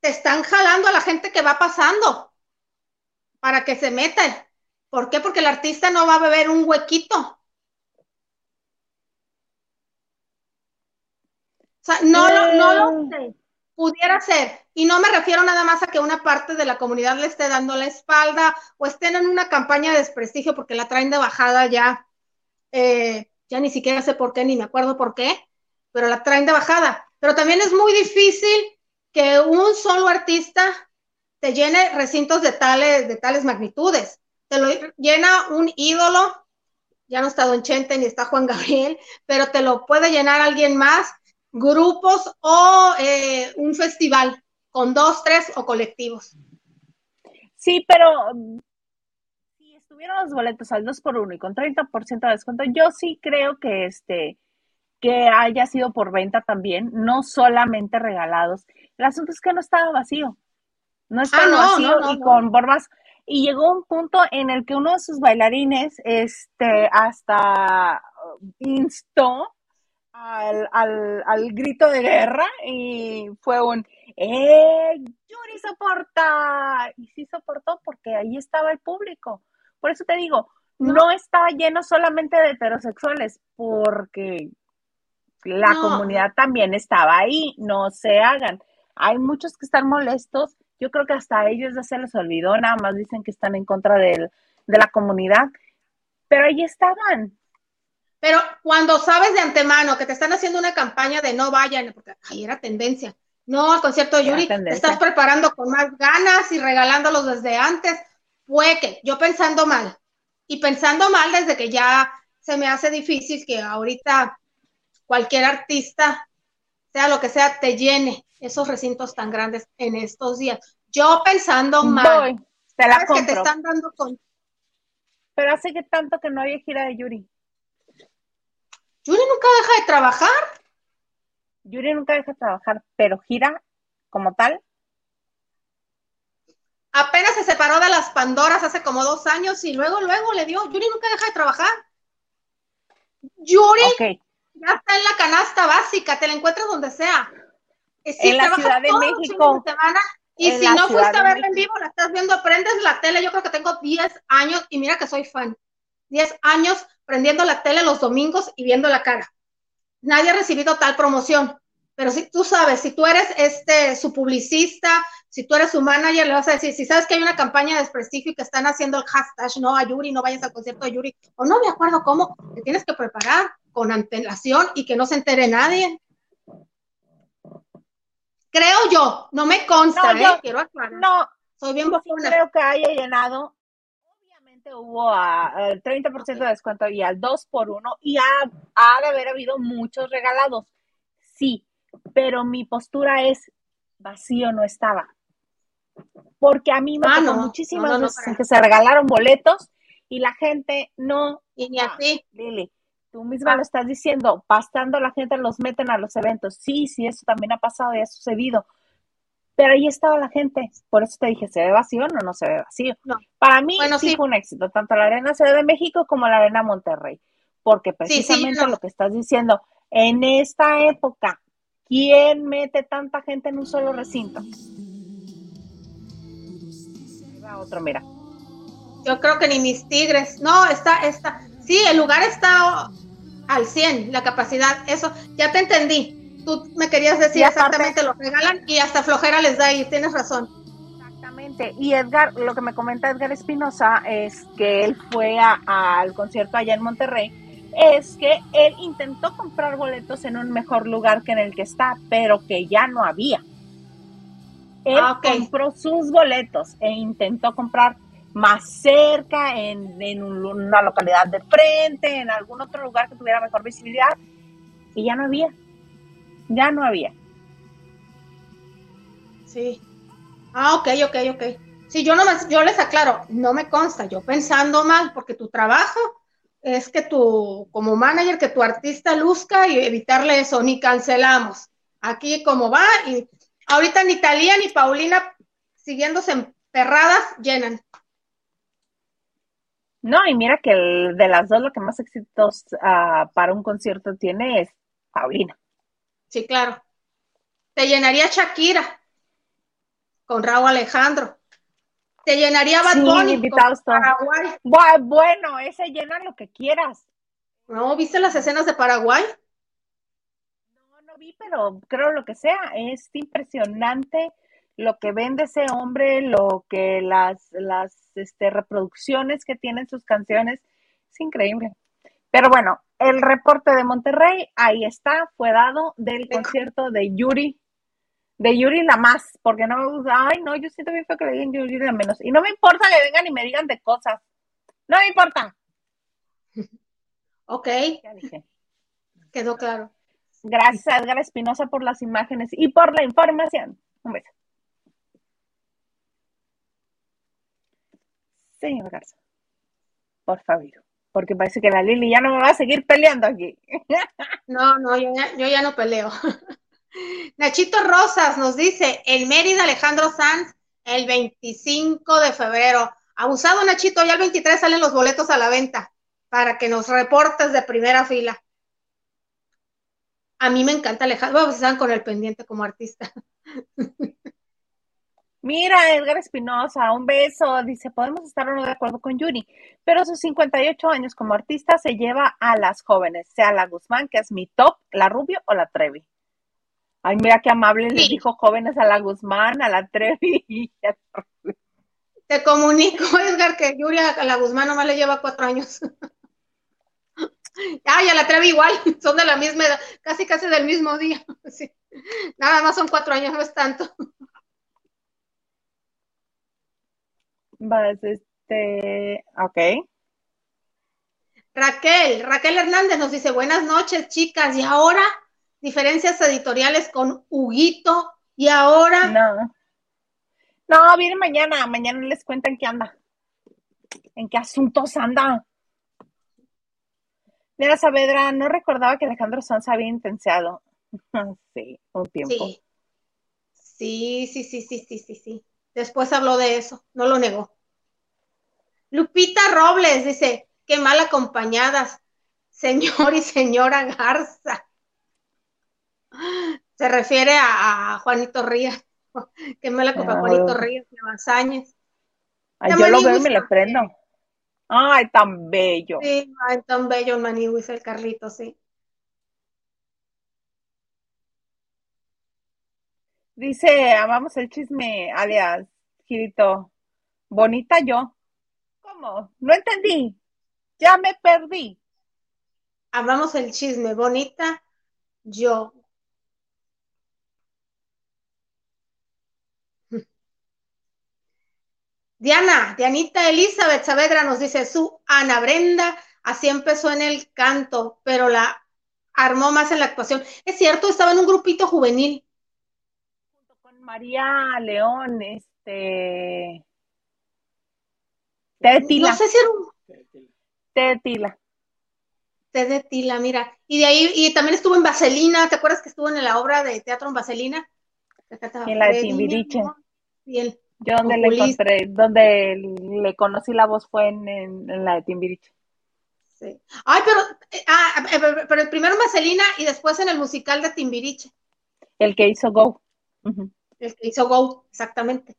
te están jalando a la gente que va pasando para que se metan. ¿Por qué? Porque el artista no va a beber un huequito. Sea, no lo, no lo sé. Pudiera ser. Y no me refiero nada más a que una parte de la comunidad le esté dando la espalda o estén en una campaña de desprestigio porque la traen de bajada ya. Eh, ya ni siquiera sé por qué, ni me acuerdo por qué, pero la traen de bajada. Pero también es muy difícil que un solo artista te llene recintos de tales, de tales magnitudes. Te lo llena un ídolo, ya no está Don Chente ni está Juan Gabriel, pero te lo puede llenar alguien más, grupos o eh, un festival con dos, tres o colectivos. Sí, pero si estuvieron los boletos al 2 por 1 y con 30% de descuento, yo sí creo que este que haya sido por venta también, no solamente regalados. El asunto es que no estaba vacío. No estaba Ah, no, vacío no, no, y con borbas. Y llegó un punto en el que uno de sus bailarines este, hasta uh, instó al, al, al grito de guerra y fue un ¡Eh! ¡Yuri soporta! Y sí soportó porque ahí estaba el público. Por eso te digo, no, No. estaba lleno solamente de heterosexuales, porque la No. comunidad también estaba ahí, no se hagan. Hay muchos que están molestos, yo creo que hasta a ellos ya se les olvidó, nada más dicen que están en contra del- de la comunidad, pero ahí estaban. Pero cuando sabes de antemano que te están haciendo una campaña de no vayan, porque ahí era tendencia, no al concierto de Yuri, te estás preparando con más ganas y regalándolos desde antes, fue que yo pensando mal, y pensando mal desde que ya se me hace difícil que ahorita cualquier artista, sea lo que sea, te llene esos recintos tan grandes en estos días. Yo pensando mal, Voy, te la sabes que te compro. están dando con Pero hace que tanto que no había gira de Yuri. Yuri nunca deja de trabajar. Yuri nunca deja de trabajar, pero gira como tal. apenas se separó de las Pandoras hace como dos años y luego, luego le dio, Yuri nunca deja de trabajar. Yuri ya está en la canasta básica, te la encuentras donde sea. Y sí, En la Ciudad de México. fines de semana, y si no fuiste a verla en vivo, la estás viendo, prendes la tele, yo creo que tengo 10 años y mira que soy fan. 10 años prendiendo la tele los domingos y viendo la cara. Nadie ha recibido tal promoción. Pero si tú sabes, si tú eres este su publicista, si tú eres su manager, le vas a decir, si sabes que hay una campaña de desprestigio y que están haciendo el hashtag no a Yuri, no vayas al concierto de Yuri, o no me acuerdo cómo, te tienes que preparar con antelación y que no se entere nadie. Creo yo, no me consta, No, ¿eh? yo- quiero aclarar. no, Soy bien bofona. creo que haya llenado. Hubo a- al 30% de descuento y al 2 por 1 y ha, ha de haber habido muchos regalados. Sí, pero mi postura es vacío no estaba. Porque a mí me Ah, no, muchísimas no, no, veces que se regalaron boletos y la gente no Y ni así. Lili, tú misma Ah. lo estás diciendo, pastando la gente los meten a los eventos. Sí, sí, eso también ha pasado y ha sucedido. Pero ahí estaba la gente. Por eso te dije, ¿se ve vacío o no, se ve vacío? No. Para mí Bueno, sí, sí. fue un éxito, tanto la Arena Ciudad de México como la Arena Monterrey. Porque sí, precisamente no. lo que estás diciendo, en esta época, ¿quién mete tanta gente en un solo recinto? Ahí va otro, mira. Yo creo que ni mis tigres. No, está, está. Sí, el lugar está al 100, la capacidad. Eso, ya te entendí. Tú me querías decir aparte- exactamente lo regalan y hasta flojera les da y tienes razón. Exactamente. Y Edgar, lo que me comenta Edgar Espinosa es que él fue al concierto allá en Monterrey, es que él intentó comprar boletos en un mejor lugar que en el que está, pero que ya no había. Él Ah, compró sus boletos e intentó comprar más cerca, en, en un- una localidad de frente, en algún otro lugar que tuviera mejor visibilidad, y ya no había. Ya no había. Sí. Ah, ok, ok, ok. Sí, yo no me- yo les aclaro, no me consta, yo pensando mal, porque tu trabajo es que tu, como manager, que tu artista luzca y evitarle eso, ni cancelamos. Aquí como va, y ahorita ni Talía ni Paulina siguiéndose emperradas llenan. No, y mira que el- de las dos lo que más éxitos ah, para un concierto tiene es Paulina. Sí, claro. Te llenaría Shakira con Raúl Alejandro. Te llenaría Bad Sí, Bunny con. Paraguay. Bu- Bueno, ese llena lo que quieras. ¿No? ¿Viste las escenas de Paraguay? No, no vi, pero creo lo que sea. Es impresionante lo que vende ese hombre, lo que las, las este, reproducciones que tienen sus canciones. Es increíble. Pero bueno, el reporte de Monterrey, ahí está, fue dado del concierto de Yuri, de Yuri la más, porque no me gusta, ay no, yo siento bien feo que le digan Yuri la menos. Y no me importa que vengan y me digan de cosas. No me importa. Ok, Ya dije. quedó claro. Gracias a Edgar Espinosa por las imágenes y por la información. Un beso. Señor Garza, por favor, porque parece que la Lili ya no me va a seguir peleando aquí. No, no, yo ya, yo ya no peleo. Nachito Rosas nos dice, en Mérida Alejandro Sanz, el 25 de febrero. Abusado, Nachito, ya el 23 salen los boletos a la venta para que nos reportes de primera fila. A mí me encanta Alejandro, vamos, están con el pendiente como artista. Mira, Edgar Espinosa, un beso. Dice, podemos estar o no de acuerdo con Yuri, pero sus 58 años como artista se lleva a las jóvenes, sea la Guzmán, que es mi top, la Rubio o la Trevi. Ay, mira qué amable Sí. dijo jóvenes a la Guzmán, a la Trevi. y a la Rubio. Te comunico, Edgar, que Yuri a la Guzmán nomás le lleva cuatro años. Ay, a la Trevi igual, son de la misma edad, casi casi del mismo día. Sí. Nada más son cuatro años, no es tanto. Vas, este, ok. Raquel, Raquel Hernández nos dice, buenas noches, chicas, y ahora diferencias editoriales con Huguito, y ahora, No. No, viene mañana. Mañana les cuentan qué anda. En qué asuntos anda. Mira, Saavedra, no recordaba que Alejandro Sanz había intenciado. Sí, un tiempo. sí. Sí, sí, sí, sí, sí, sí, sí. Después habló de eso, no lo negó. Lupita Robles dice, qué mal acompañadas, señor y señora Garza. Se refiere a, a Juanito Rías. Qué mal Ah, Juanito bueno. Rías de Bazañez. Ay, yo lo veo y me le prendo. Ay, tan bello. Sí, ay, tan bello el el Carlito, sí. Dice, amamos el chisme, alias, Girito. Bonita yo. ¿Cómo? No entendí. Ya me perdí. Amamos el chisme, bonita, yo. Diana, Dianita Elizabeth Saavedra nos dice, su Ana Brenda, así empezó en el canto, pero la armó más en la actuación. Es cierto, estaba en un grupito juvenil. María León, este. Té de tila. No sé si era un Té de tila. té de tila, mira. Y de ahí, y también estuvo en Vaselina, ¿te acuerdas que estuvo en la obra de teatro en Vaselina? En la de Timbiriche. Yo donde le encontré, donde le conocí la voz fue en, en- en la de Timbiriche. Sí. Ay, pero, eh, ah, eh, pero- primero en Vaselina y después en el musical de Timbiriche, El que hizo Go. Ujú. El que hizo Go, exactamente.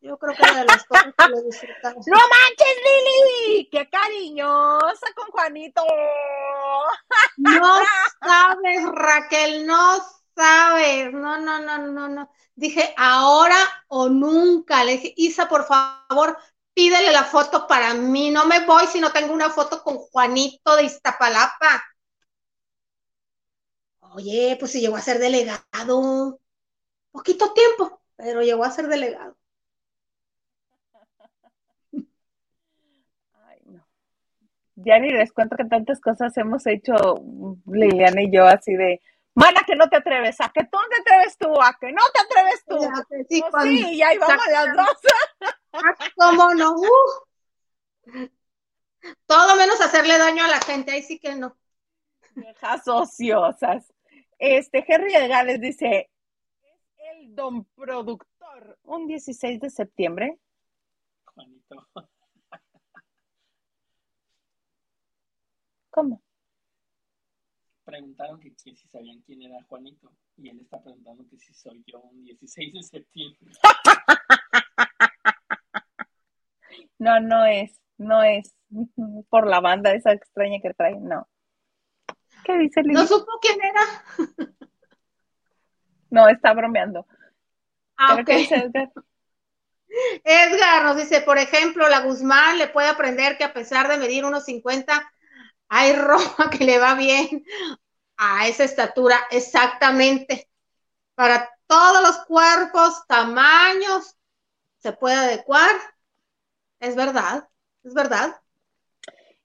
Yo creo que era de las cosas que lo disfrutaba. ¡No manches, Lili! ¡Qué cariñosa con Juanito! No sabes, Raquel, no sabes. No, no, no, no, no. Dije, ahora o nunca. Le dije, Isa, por favor, pídele la foto para mí. No me voy si no tengo una foto con Juanito de Iztapalapa. Oye, pues si llegó a ser delegado. Poquito tiempo, pero llegó a ser delegado. Ay, no. Ya ni les cuento que tantas cosas hemos hecho Liliana y yo así de, mana que no te atreves, a que tú no te atreves tú, a que no te atreves tú. Ya, que sí, cuando- sí, y ahí vamos las dos. Ah, ¿Cómo no? Uh. Todo menos hacerle daño a la gente, ahí sí que no. Viejas ociosas. Este, Henry Gales dice, don productor, un 16 de septiembre. Juanito. ¿Cómo? Preguntaron que, que si sabían quién era Juanito. Y él está preguntando que si soy yo un 16 de septiembre. No, no es, no es por la banda esa extraña que trae, no. ¿Qué dice Lili? No No, supo quién era. está bromeando. Ah, ¿Pero ok. Edgar? Edgar nos dice, por ejemplo, la Guzmán le puede aprender que a pesar de medir unos 50, hay ropa que le va bien a esa estatura. Exactamente. Para todos los cuerpos, tamaños, se puede adecuar. Es verdad, es verdad.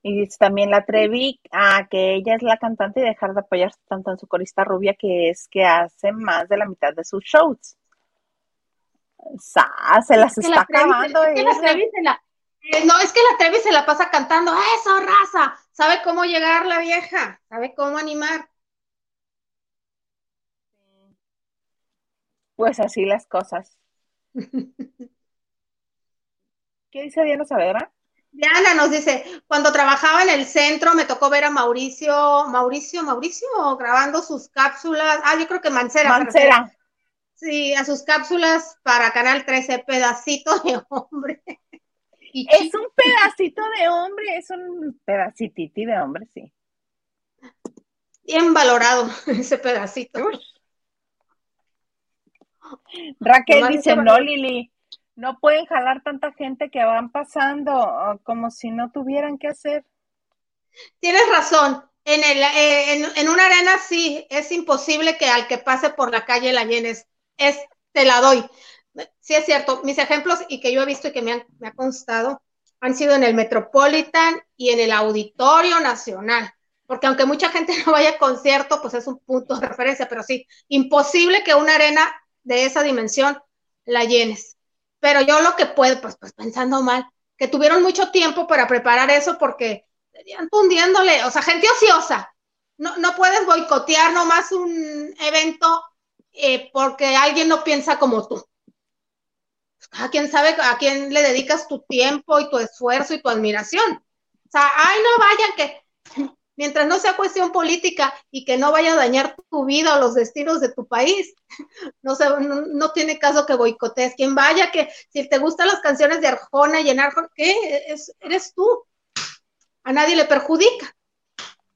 Y dice también la Trevi, ah, que ella es la cantante y dejar de apoyarse tanto en su corista rubia que es que hace más de la mitad de sus shows. Sa, se las Es que está la Trevi- acabando. es que la ella. Trevi se la- eh, no, es que la Trevi se la pasa cantando, eso, raza, sabe cómo llegar la vieja, sabe cómo animar. Pues así las cosas. ¿Qué dice Diana Saavedra? Diana nos dice, cuando trabajaba en el centro me tocó ver a Mauricio, Mauricio, Mauricio grabando sus cápsulas, ah, yo creo que Mancera. Mancera. Sí, a sus cápsulas para Canal 13, pedacito de hombre. Y Es un pedacito de hombre, es un pedacititi de hombre, sí. bien valorado ese pedacito. Raquel Nomás dice, no. Lili, no pueden jalar tanta gente que van pasando ah, como si no tuvieran que hacer. Tienes razón. En, el, eh, en, en una arena sí, es imposible que al que pase por la calle la llenes. Es, te la doy. Sí es cierto. Mis ejemplos y que yo he visto y que me, han, me ha constado han sido en el Metropolitan y en el Auditorio Nacional. Porque aunque mucha gente no vaya a concierto, pues es un punto de referencia, pero sí, imposible que una arena de esa dimensión la llenes. Pero yo lo que puedo, pues, pues pensando mal, que tuvieron mucho tiempo para preparar eso porque estarían tundiéndole, o sea, gente ociosa. No, no puedes boicotear nomás un evento eh, porque alguien no piensa como tú. Cada quien sabe a quién le dedicas tu tiempo y tu esfuerzo y tu admiración. O sea, ay, no vayan que mientras no sea cuestión política y que no vaya a dañar tu vida o los destinos de tu país, no, se, no, no tiene caso que boicotees. Quien vaya, que si te gustan las canciones de Arjona y en Arjona, ¿qué? Es, eres tú. A nadie le perjudica.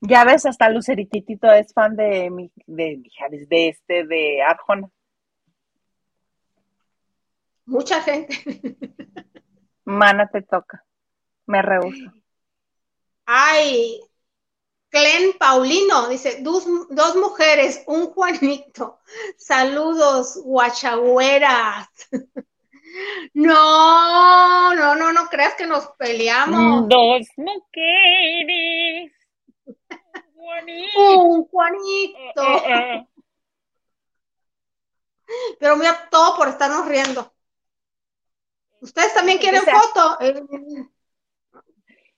Ya ves, hasta Lucerititito es fan de, mi, de de este, de Arjona. Mucha gente. Mana, te toca. Me rehuso. Ay, Clen Paulino dice, dos, dos mujeres, un Juanito. Saludos, guachagüeras. No, no, no, no creas que nos peleamos. Dos mujeres. Un Uh, Juanito. Pero mira, todo por estarnos riendo. ¿Ustedes también quieren O sea, foto? Eh,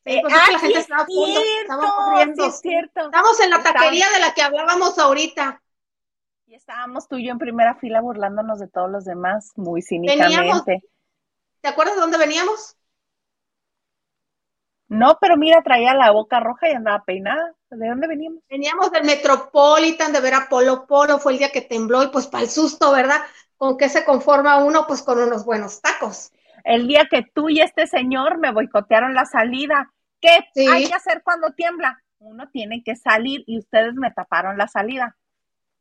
es que la gente estaba a punto, estábamos riendo. sí, es cierto. Estamos en la Estamos- taquería de la que hablábamos ahorita. Y estábamos tú y yo en primera fila burlándonos de todos los demás, muy cínicamente. ¿Te acuerdas de dónde veníamos? No, pero mira, traía la boca roja y andaba peinada. ¿De dónde veníamos? Veníamos del Metropolitan de ver a Polo Polo, fue el día que tembló y pues para el susto, ¿verdad? ¿Con qué se conforma uno? Pues con unos buenos tacos. El día que tú y este señor me boicotearon la salida. ¿Qué Sí. hay que hacer cuando tiembla? Uno tiene que salir y ustedes me taparon la salida.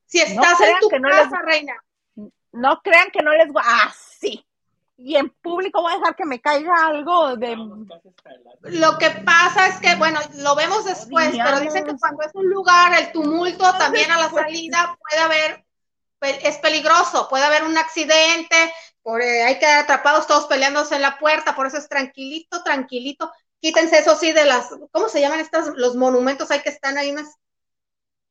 Si estás en tu casa, reina. No crean que no les voy. Ah, sí. Y en público voy a dejar que me caiga algo de. Lo que pasa es que, bueno, lo vemos después, pero dicen que cuando es un lugar, el tumulto también a la salida puede haber, es peligroso, puede haber un accidente, por, eh, hay que quedar atrapados todos peleándose en la puerta, por eso es tranquilito, tranquilito. Quítense eso sí de las, ¿cómo se llaman estas? Los monumentos, hay que están ahí unas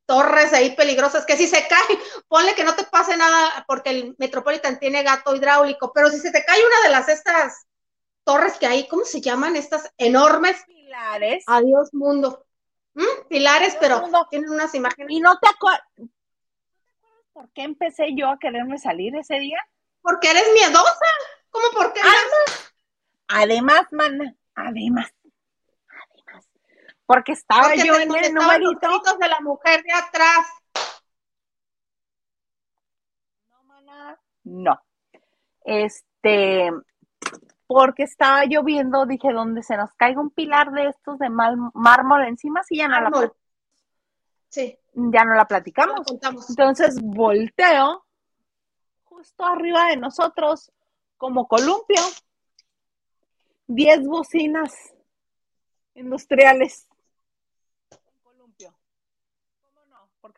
torres ahí peligrosas, que si se cae, ponle que no te pase nada porque el Metropolitan tiene gato hidráulico, pero si se te cae una de las estas torres que hay, ¿cómo se llaman? Estas enormes. Pilares. Adiós mundo. ¿Mm? Pilares, pero tienen unas imágenes. ¿Y no te acuerdas por qué empecé yo a quererme salir ese día? Porque eres miedosa. ¿Cómo por qué? Además, además, mana, además, porque estaba yo en el numerito. Los de la mujer de atrás. No. No. Este, porque estaba lloviendo, dije, donde se nos caiga un pilar de estos de mármol encima, sí, ya no la Sí. Ya no la platicamos. Entonces volteo justo arriba de nosotros, como columpio, diez bocinas industriales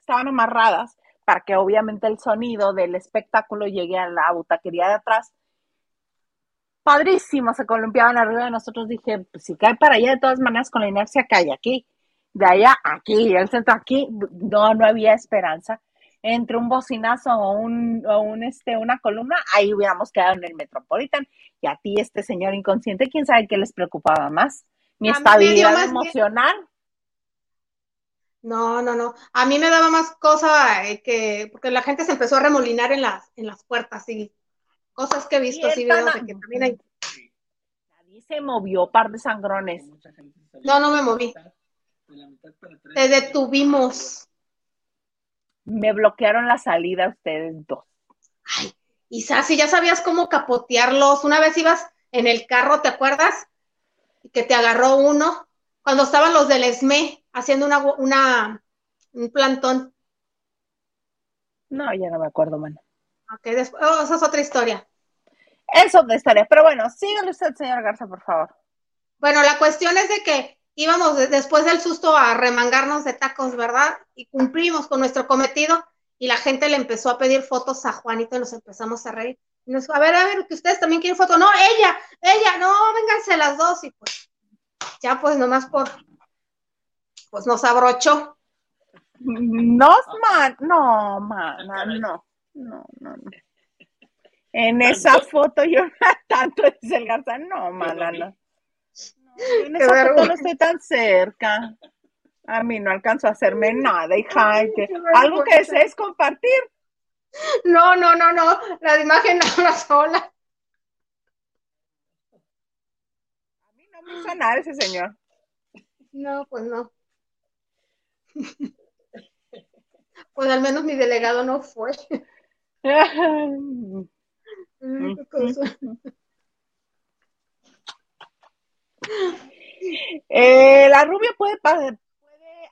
estaban amarradas para que obviamente el sonido del espectáculo llegue a la butaquería de atrás. Padrísimo, se columpiaban arriba de nosotros. Dije, pues si cae para allá, de todas maneras, con la inercia cae aquí. De allá, aquí, el centro aquí, no, no había esperanza. Entre un bocinazo o, un, o un, este, una columna, ahí hubiéramos quedado en el Metropolitan. Y a ti, este señor inconsciente, quién sabe qué les preocupaba más. Mi estabilidad emocional. No, no, no. A mí me daba más cosa eh, que, porque la gente se empezó a remolinar en las, en las puertas y cosas que he visto, sí, videos de que también hay. Nadie se movió, par de sangrones. No, no me moví. Te detuvimos. Me bloquearon la salida ustedes dos. Ay, y si ya sabías cómo capotearlos. Una vez ibas en el carro, ¿te acuerdas? Y que te agarró uno cuando estaban los del ESME haciendo una, una, un plantón. No, ya no me acuerdo, mano. Ok, después, oh, esa es otra historia. Es otra historia, pero bueno, sígale usted, señor Garza, por favor. Bueno, la cuestión es de que íbamos después del susto a remangarnos de tacos, ¿verdad? Y cumplimos con nuestro cometido y la gente le empezó a pedir fotos a Juanito y nos empezamos a reír. Y nos, a ver, a ver, que ustedes también quieren foto. No, ella, ella, no, vénganse las dos. Y pues ya pues nomás por, pues nos abrochó. No, man, no, man, no, no, no, En esa foto yo tanto dice el Garza, no, mana, no. En esa foto no estoy tan cerca. A mí no alcanzo a hacerme nada, hija. algo que desees compartir. No, no, no, no. La imagen habla sola. no hizo nada ese señor. No, pues no. Pues al menos mi delegado no fue. Eh, la rubia puede, puede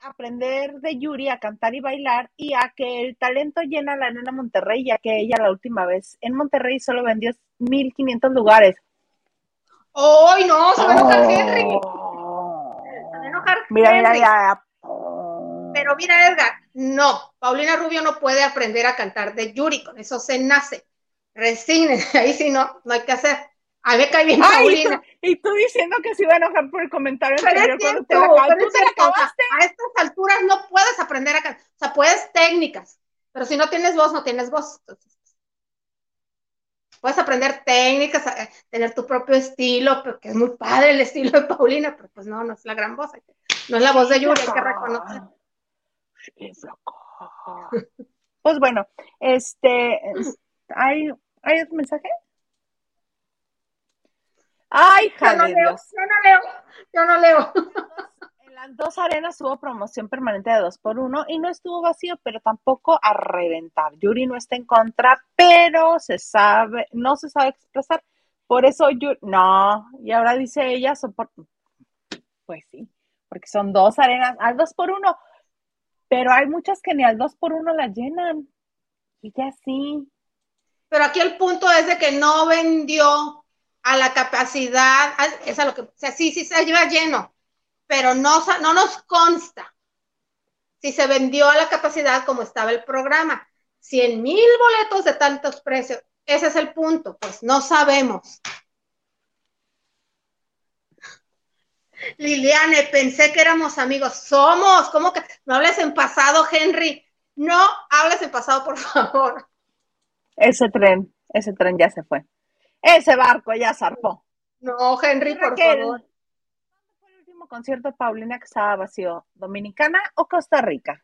aprender de Yuri a cantar y bailar y a que el talento llena la nena Monterrey, ya que ella la última vez en Monterrey solo vendió 1500 lugares. ¡Ay, no! Se va a enojar oh. Henry. Se va a enojar mira. Mira, ya. Pero mira, Edgar, no. Paulina Rubio no puede aprender a cantar de Yuri, con eso se nace. Resignen, ahí sí no, no hay que hacer. A me cae bien Paulina. Y tú, diciendo que se iba a enojar por el comentario anterior cuando te la, tú te la acabaste. A estas alturas no puedes aprender a cantar. O sea, puedes técnicas, pero si no tienes voz, no tienes voz. Entonces, puedes aprender técnicas, tener tu propio estilo, porque es muy padre el estilo de Paulina, pero pues no, no es la gran voz, no es la voz de Yuri, hay que reconocer. Pues bueno, este, ¿hay, ¿hay otro mensaje? Ay, hija yo no leo, Dios. Yo no leo, yo no leo las dos arenas hubo promoción permanente de dos por uno y no estuvo vacío, pero tampoco a reventar. Yuri no está en contra, pero se sabe, no se sabe expresar. Por eso Yuri, no, y ahora dice ella, pues sí, porque son dos arenas al dos por uno, pero hay muchas que ni al dos por uno las llenan. Y ya sí. Pero aquí el punto es de que no vendió a la capacidad, es a lo que, o sea, sí, sí se lleva lleno, pero no, no nos consta si se vendió a la capacidad como estaba el programa. 100 mil boletos de tantos precios, ese es el punto, pues no sabemos. Liliane, pensé que éramos amigos. Somos, ¿cómo que? No hables en pasado, Henry. No hables en pasado, por favor. Ese tren, ese tren ya se fue. Ese barco ya zarpó. No, Henry, por favor. ¿Cuándo fue el último concierto Paulina que estaba vacío? ¿Dominicana o Costa Rica?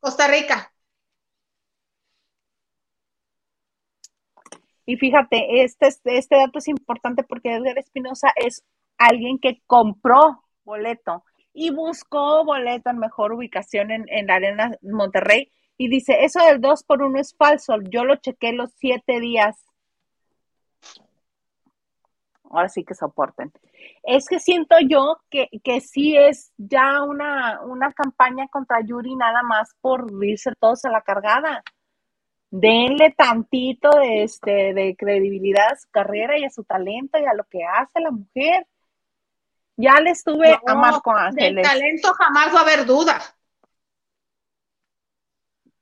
Costa Rica. Y fíjate, este, este dato es importante porque Edgar Espinosa es alguien que compró boleto y buscó boleto en mejor ubicación en, en la Arena Monterrey y dice, eso del 2 por 1 es falso, yo lo chequé los siete días. Ahora sí que soporten. Es que siento yo que, que sí es ya una, una campaña contra Yuri nada más por irse todos a la cargada. Denle tantito de, este, de credibilidad a su carrera y a su talento y a lo que hace la mujer. Ya le estuve a Marco Ángeles. De talento jamás va a haber duda.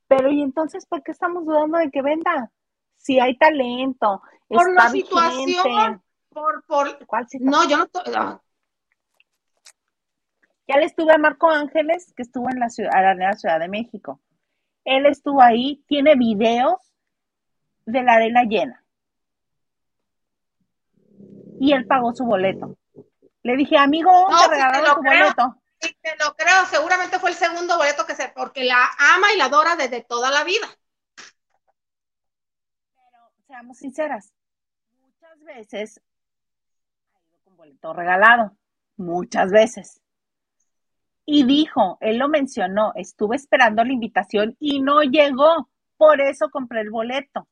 Pero ¿y entonces por qué estamos dudando de que venda? Si hay talento, por la situación, por, por... ¿Cuál No, yo no, Ya le estuve a Marco Ángeles, que estuvo en la ciudad, en la Ciudad de México. Él estuvo ahí, tiene videos de la arena llena. Y él pagó su boleto. Le dije, amigo, no, te regalaron tu boleto. Sí, te lo creo, seguramente fue el segundo boleto que se, porque la ama y la adora desde toda la vida. Pero seamos sinceras, muchas veces ha ido con boleto regalado, muchas veces. Y dijo, él lo mencionó, estuve esperando la invitación y no llegó, por eso compré el boleto.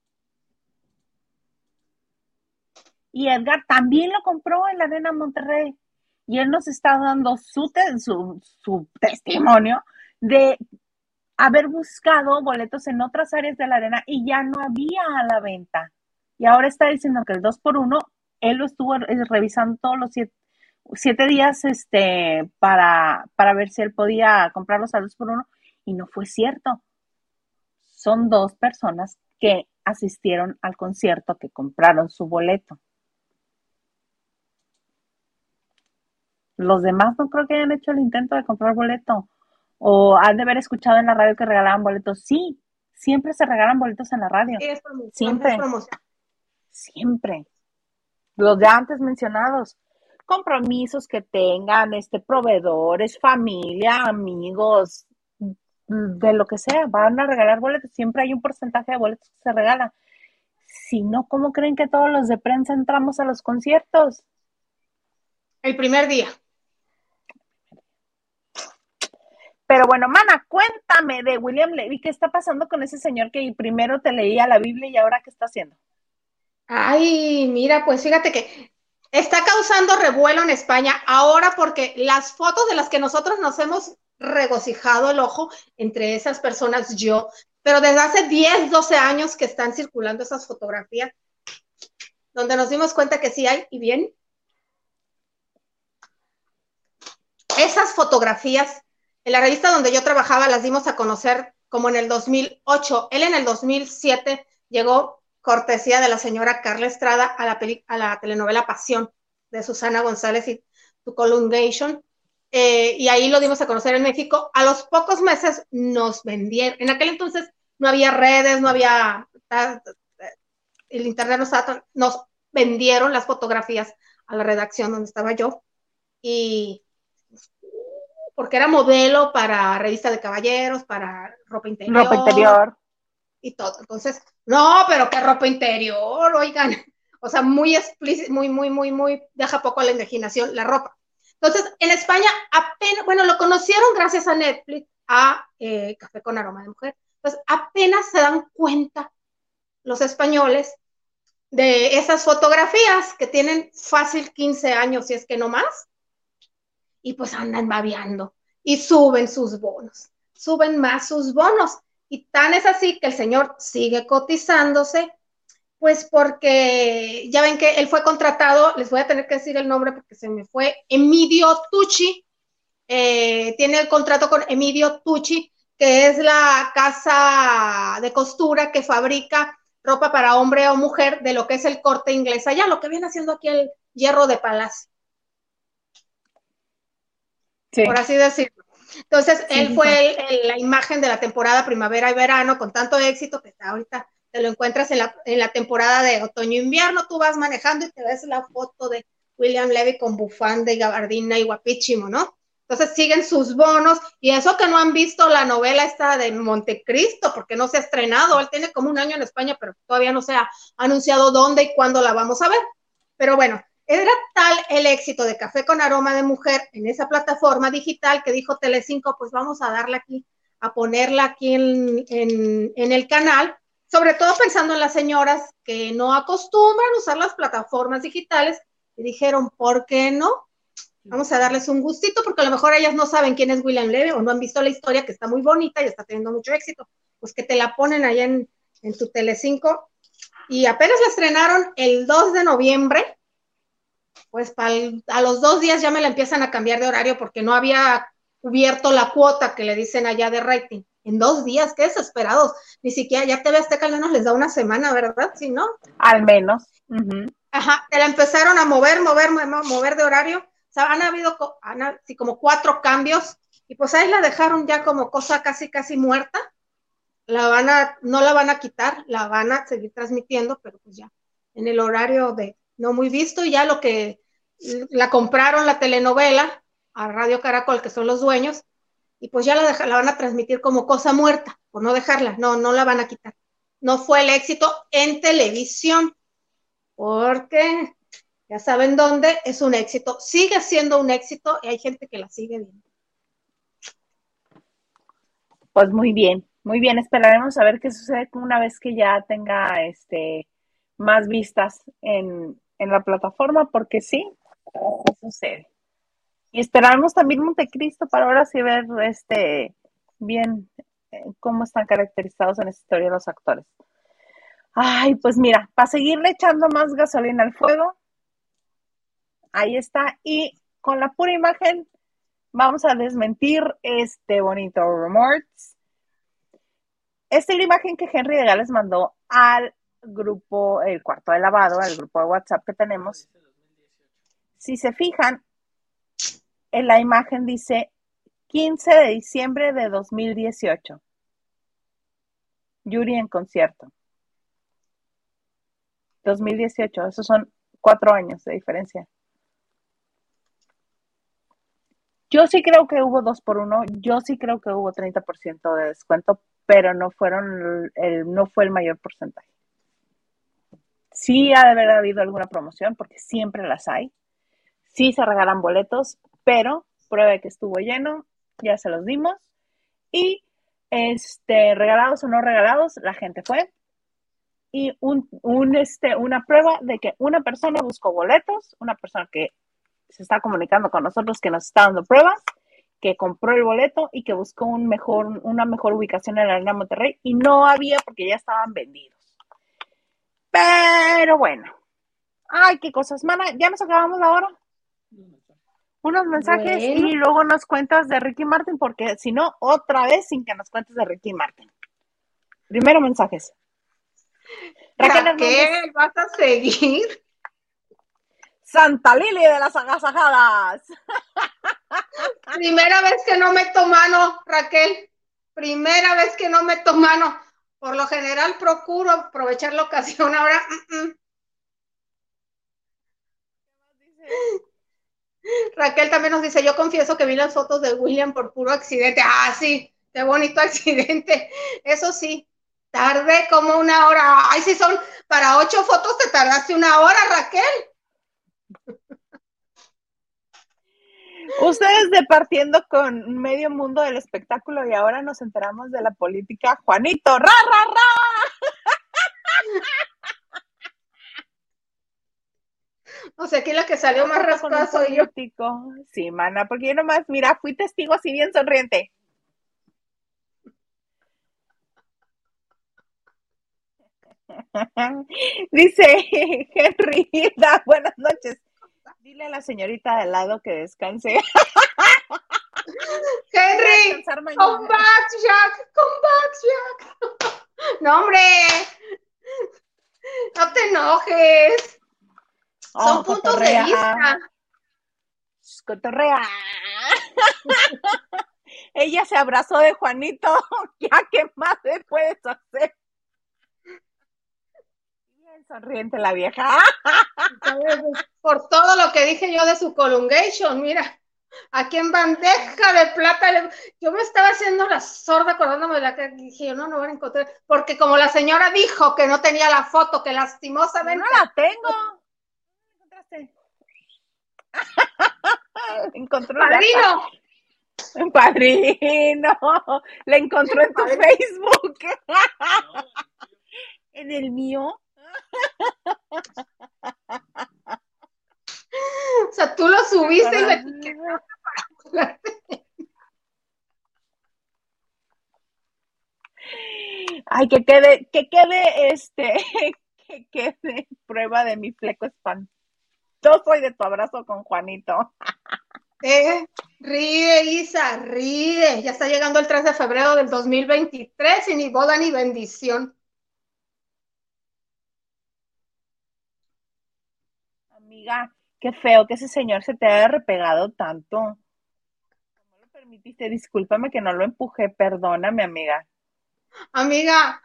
Y Edgar también lo compró en la Arena Monterrey y él nos está dando su, testimonio de haber buscado boletos en otras áreas de la arena y ya no había a la venta. Y ahora está diciendo que el 2 por 1 él lo estuvo revisando todos los siete, días este, para, para ver si él podía comprarlos al 2 por 1 y no fue cierto. Son dos personas que asistieron al concierto, que compraron su boleto. Los demás no creo que hayan hecho el intento de comprar boleto. O han de haber escuchado en la radio que regalaban boletos. Sí, siempre se regalan boletos en la radio. siempre. Siempre. Los de antes mencionados. Compromisos que tengan, este, proveedores, familia, amigos, de lo que sea, van a regalar boletos. Siempre hay un porcentaje de boletos que se regala. Si no, ¿cómo creen que todos los de prensa entramos a los conciertos? El primer día. Pero bueno, mana, cuéntame de William Levy, ¿qué está pasando con ese señor que primero te leía la Biblia y ahora qué está haciendo? Ay, mira, pues fíjate que está causando revuelo en España ahora porque las fotos de las que nosotros nos hemos regocijado el ojo, entre esas personas yo, pero desde hace 10, 12 años que están circulando esas fotografías, donde nos dimos cuenta que sí hay, y bien, esas fotografías en la revista donde yo trabajaba las dimos a conocer como en el 2008. Él en el 2007 llegó cortesía de la señora Carla Estrada a la, a la telenovela Pasión de Susana González y Tu Colungation. Eh, y ahí lo dimos a conocer en México. A los pocos meses nos vendieron. En aquel entonces no había redes, no había. El internet no estaba. Nos vendieron las fotografías a la redacción donde estaba yo. Y porque era modelo para revista de caballeros, para ropa interior. Ropa interior. Y todo. Entonces, no, pero qué ropa interior, oigan. O sea, muy explícito, muy, muy, muy, muy, deja poco a la imaginación la ropa. Entonces, en España apenas, bueno, lo conocieron gracias a Netflix, a eh, Café con Aroma de Mujer. Entonces, apenas se dan cuenta los españoles de esas fotografías que tienen fácil 15 años, si es que no más, y pues andan babeando y suben sus bonos, suben más sus bonos. Y tan es así que el señor sigue cotizándose, pues porque ya ven que él fue contratado, les voy a tener que decir el nombre porque se me fue, Emidio Tucci, eh, tiene el contrato con Emidio Tucci, que es la casa de costura que fabrica ropa para hombre o mujer de lo que es el corte inglés allá, lo que viene haciendo aquí el hierro de palacio. Por así decirlo. Entonces, él fue la imagen de la temporada primavera y verano con tanto éxito que ahorita te lo encuentras en la, en la temporada de otoño-invierno, tú vas manejando y te ves la foto de William Levy con bufanda y gabardina y guapísimo, ¿no? Entonces siguen sus bonos y eso que no han visto la novela esta de Montecristo, porque no se ha estrenado, él tiene como un año en España, pero todavía no se ha anunciado dónde y cuándo la vamos a ver. Pero bueno, era tal el éxito de Café con Aroma de Mujer en esa plataforma digital que dijo Telecinco, pues vamos a darla aquí, a ponerla aquí en, el canal, sobre todo pensando en las señoras que no acostumbran usar las plataformas digitales y dijeron, ¿por qué no? Vamos a darles un gustito porque a lo mejor ellas no saben quién es William Levy o no han visto la historia que está muy bonita y está teniendo mucho éxito. Pues que te la ponen allá en, en tu Telecinco. Y apenas la estrenaron el 2 de noviembre, pues a los dos días ya me la empiezan a cambiar de horario porque no había cubierto la cuota que le dicen allá de rating. En dos días, qué desesperados. Ni siquiera ya TV Azteca al menos les da una semana, ¿verdad? Si no. Al menos. Ajá, te la empezaron a mover, mover, mover de horario sea, han habido así como cuatro cambios y pues ahí la dejaron ya como cosa casi, casi muerta. La van a, no la van a quitar, la van a seguir transmitiendo, pero pues ya en el horario de no muy visto, y ya lo que la compraron la telenovela a Radio Caracol, que son los dueños, y pues ya la, van a transmitir como cosa muerta, por no dejarla, no, no la van a quitar. No fue el éxito en televisión, porque ya saben dónde, es un éxito, sigue siendo un éxito y hay gente que la sigue viendo. Pues muy bien, muy bien, esperaremos a ver qué sucede una vez que ya tenga este más vistas en, la plataforma, porque sí, Y esperaremos también Montecristo para ahora sí ver este bien eh, cómo están caracterizados en esta historia los actores. Ay, pues mira, para seguirle echando más gasolina al fuego, Ahí está. Y con la pura imagen vamos a desmentir este bonito remorse. Esta es la imagen que Henry de Gales mandó al grupo, el cuarto de lavado, al grupo de WhatsApp que tenemos. Si se fijan, en la imagen dice 15 de diciembre de 2018. Yuri en concierto. 2018, esos son cuatro años de diferencia. Yo sí creo que hubo dos por uno, yo sí creo que hubo 30% de descuento, pero no fueron el, no fue el mayor porcentaje. Sí ha de haber habido alguna promoción, porque siempre las hay. Sí se regalan boletos, pero pruebe que estuvo lleno, ya se los dimos. Y este, regalados o no regalados, la gente fue. Y un, un, este, una prueba de que una persona buscó boletos, una persona que se está comunicando con nosotros, que nos está dando pruebas, que compró el boleto y que buscó un mejor, una mejor ubicación en la Arena Monterrey y no había porque ya estaban vendidos. Pero bueno. Ay, qué cosas, mana. Ya nos acabamos la. Unos mensajes y luego nos cuentas de Ricky Martin, porque si no, otra vez sin que nos cuentes de Ricky Martin. Primero mensajes. Raquel, ¿vas a seguir? Santa Lili de las agasajadas. Primera vez que no meto mano, Raquel. Primera vez que no meto mano. Por lo general procuro aprovechar la ocasión. Ahora. Mm, mm. Raquel también nos dice, yo confieso que vi las fotos de William por puro accidente. Ah, sí, qué bonito accidente. Eso sí, tardé como una hora. Ay, si son para ocho fotos te tardaste una hora, Raquel. Ustedes departiendo con medio mundo del espectáculo y ahora nos enteramos de la política. Juanito, ra, ra, ra. O sea, aquí la que salió más raspada soy yo. Sí, mana, porque yo nomás, mira, fui testigo así bien sonriente. Dice Henry, buenas noches. Dile a la señorita de lado que descanse. Henry, come back, Jack, come back, Jack. No, hombre, no te enojes. Son oh, puntos de vista. Cotorrea. Ella se abrazó de Juanito. Ya, ¿qué más le puedes hacer? Bien sonriente la vieja. Por todo lo que dije yo de su colungation, mira. Aquí en bandeja de plata, yo me estaba haciendo la sorda acordándome de la que dije, yo no, no voy a encontrar, porque como la señora dijo que no tenía la foto, que lastimosamente. No la tengo. ¿Dónde encontró Padrino. Padrino, la encontró en tu Facebook. en el mío. O sea, tú lo subiste y me Ay, que quede, que quede este, que quede prueba de mi fleco espantoso y de tu abrazo con Juanito. Eh, ríe, Isa, ríe. Ya está llegando el 3 de febrero del 2023 y ni boda ni bendición. Amiga, qué feo que ese señor se te haya repegado tanto. ¿Cómo lo permitiste? Discúlpame que no lo empujé, perdóname, amiga. Amiga,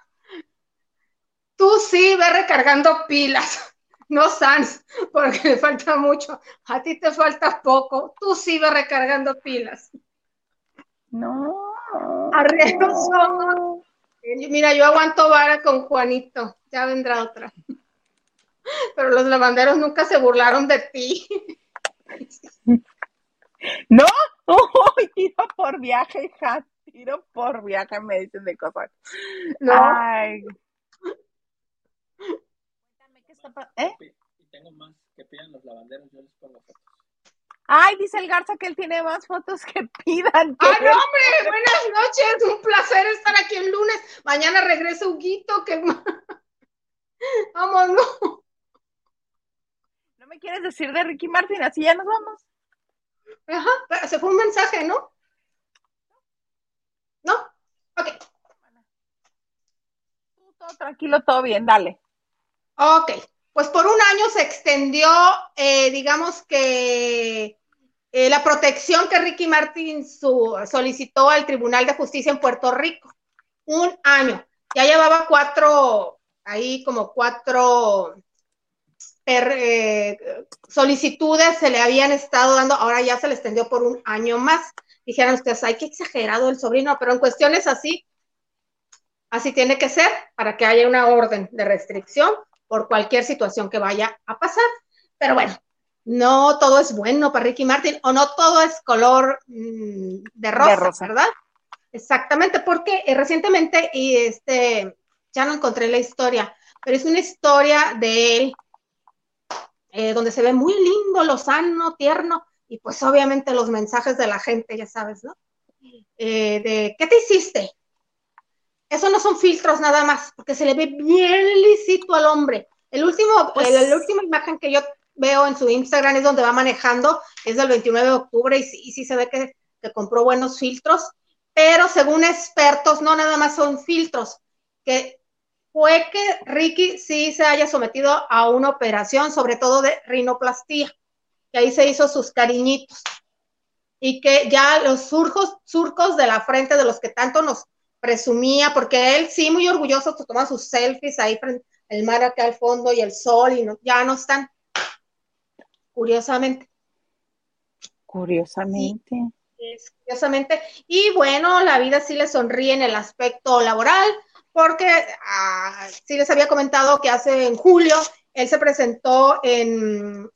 tú sí ve recargando pilas, no Sans, porque le falta mucho. A ti te falta poco. Tú ve recargando pilas. No. Arreglo Mira, yo aguanto vara con Juanito. Ya vendrá otra. Pero los lavanderos nunca se burlaron de ti. ¿No? tiro por viaje, hija. Tiro por viaje, me dicen de cosas. No. Ay. ¿Qué está ¿Eh? Y tengo más que pidan los lavanderos, yo les pongo fotos. Ay, dice el Garza que él tiene más fotos que pidan. ¡Ay, no, hombre! Buenas noches, un placer estar aquí el lunes. Mañana regresa Huguito, que... Vámonos me quieres decir de Ricky Martin? Así ya nos vamos. Ajá, se fue un mensaje, ¿no? ¿No? Ok. Todo tranquilo, todo bien, dale. Ok, pues por un año se extendió, eh, digamos que eh, la protección que Ricky Martin solicitó al Tribunal de Justicia en Puerto Rico. Un año. Ya llevaba cuatro, ahí como cuatro eh, solicitudes se le habían estado dando, ahora ya se le extendió por un año más. Dijeron ustedes, ay, qué exagerado el sobrino, pero en cuestiones así, así tiene que ser para que haya una orden de restricción por cualquier situación que vaya a pasar. Pero bueno, no todo es bueno para Ricky Martin o no todo es color mm, de, rosa, ¿verdad? Exactamente, porque eh, recientemente, y este, ya no encontré la historia, pero es una historia de él eh, donde se ve muy lindo, lozano, tierno, y pues obviamente los mensajes de la gente, ya sabes, ¿no? Eh, de, ¿qué te hiciste? Eso no son filtros nada más, porque se le ve bien lisito al hombre. El último, pues, la última imagen que yo veo en su Instagram es donde va manejando, es del 29 de octubre y sí, sí se ve que, que compró buenos filtros, pero según expertos, no nada más son filtros, que fue que Ricky sí se haya sometido a una operación, sobre todo de rinoplastía, que ahí se hizo sus cariñitos. Y que ya los surcos, surcos de la frente de los que tanto nos presumía, porque él sí, muy orgulloso, se toma sus selfies ahí frente el mar acá al fondo y el sol, y ya no están. Curiosamente. Curiosamente. curiosamente. Y bueno, la vida sí le sonríe en el aspecto laboral porque ah, sí les había comentado que hace en julio él se presentó en,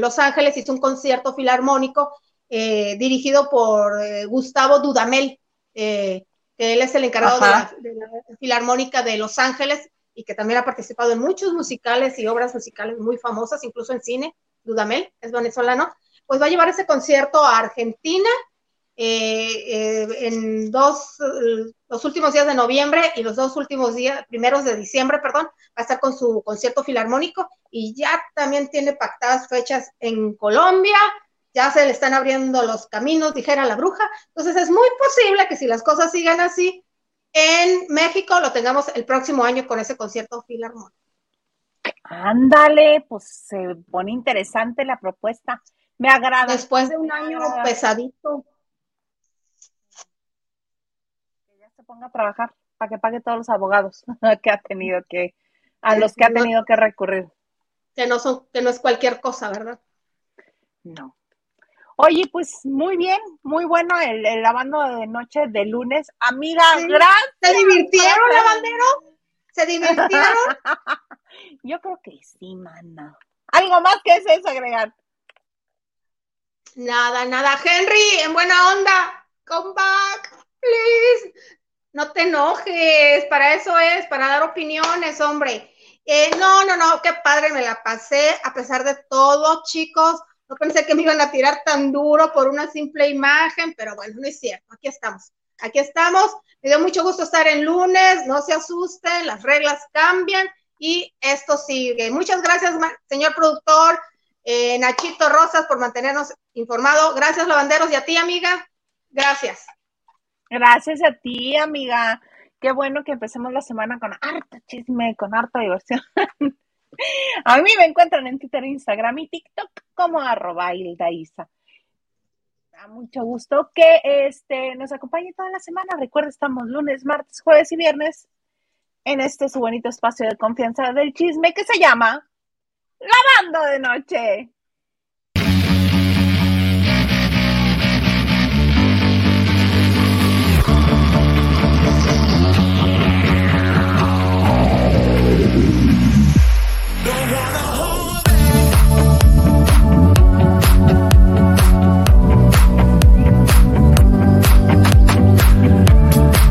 Los Ángeles, hizo un concierto filarmónico eh, dirigido por eh, Gustavo Dudamel, eh, que él es el encargado de la, Filarmónica de Los Ángeles y que también ha participado en muchos musicales y obras musicales muy famosas, incluso en cine. Dudamel es venezolano. Pues va a llevar ese concierto a Argentina eh, en dos, los últimos días de noviembre y los dos últimos días, primeros de diciembre, perdón, va a estar con su concierto filarmónico y ya también tiene pactadas fechas en Colombia, ya se le están abriendo los caminos, dijera la bruja. Entonces es muy posible que si las cosas siguen así, en México lo tengamos el próximo año con ese concierto filarmónico. Ándale, pues se pone interesante la propuesta. Me agrada. Después de un año pesadito. Que ya se ponga a trabajar para que pague todos los abogados que ha tenido que, a los que ha tenido que recurrir. Que no son, que no es cualquier cosa, ¿verdad? No. Oye, pues muy bien, muy bueno el, lavando de noche de lunes. Amiga, gracias. ¿Se divirtieron, lavandero? ¿Se divirtieron? Yo creo que sí, mana. ¿Algo más que es eso agregar? Nada, nada. Henry, en buena onda, come back, please. No te enojes, para eso es, para dar opiniones, hombre. Eh, no, no, no, qué padre me la pasé, a pesar de todo, chicos. No pensé que me iban a tirar tan duro por una simple imagen, pero bueno, no es cierto. Aquí estamos. Aquí estamos. Me dio mucho gusto estar en lunes. No se asusten, las reglas cambian y esto sigue. Muchas gracias, señor productor. Eh, Nachito Rosas, por mantenernos informados. Gracias, lavanderos, y a ti, amiga. Gracias. Gracias a ti, amiga. Qué bueno que empecemos la semana con harta chisme, con harta diversión. A mí me encuentran en Twitter, Instagram y TikTok como arroba. Da mucho gusto que este, nos acompañe toda la semana. Recuerda, estamos lunes, martes, jueves y viernes en este su bonito espacio de confianza del chisme que se llama Lavando de Noche.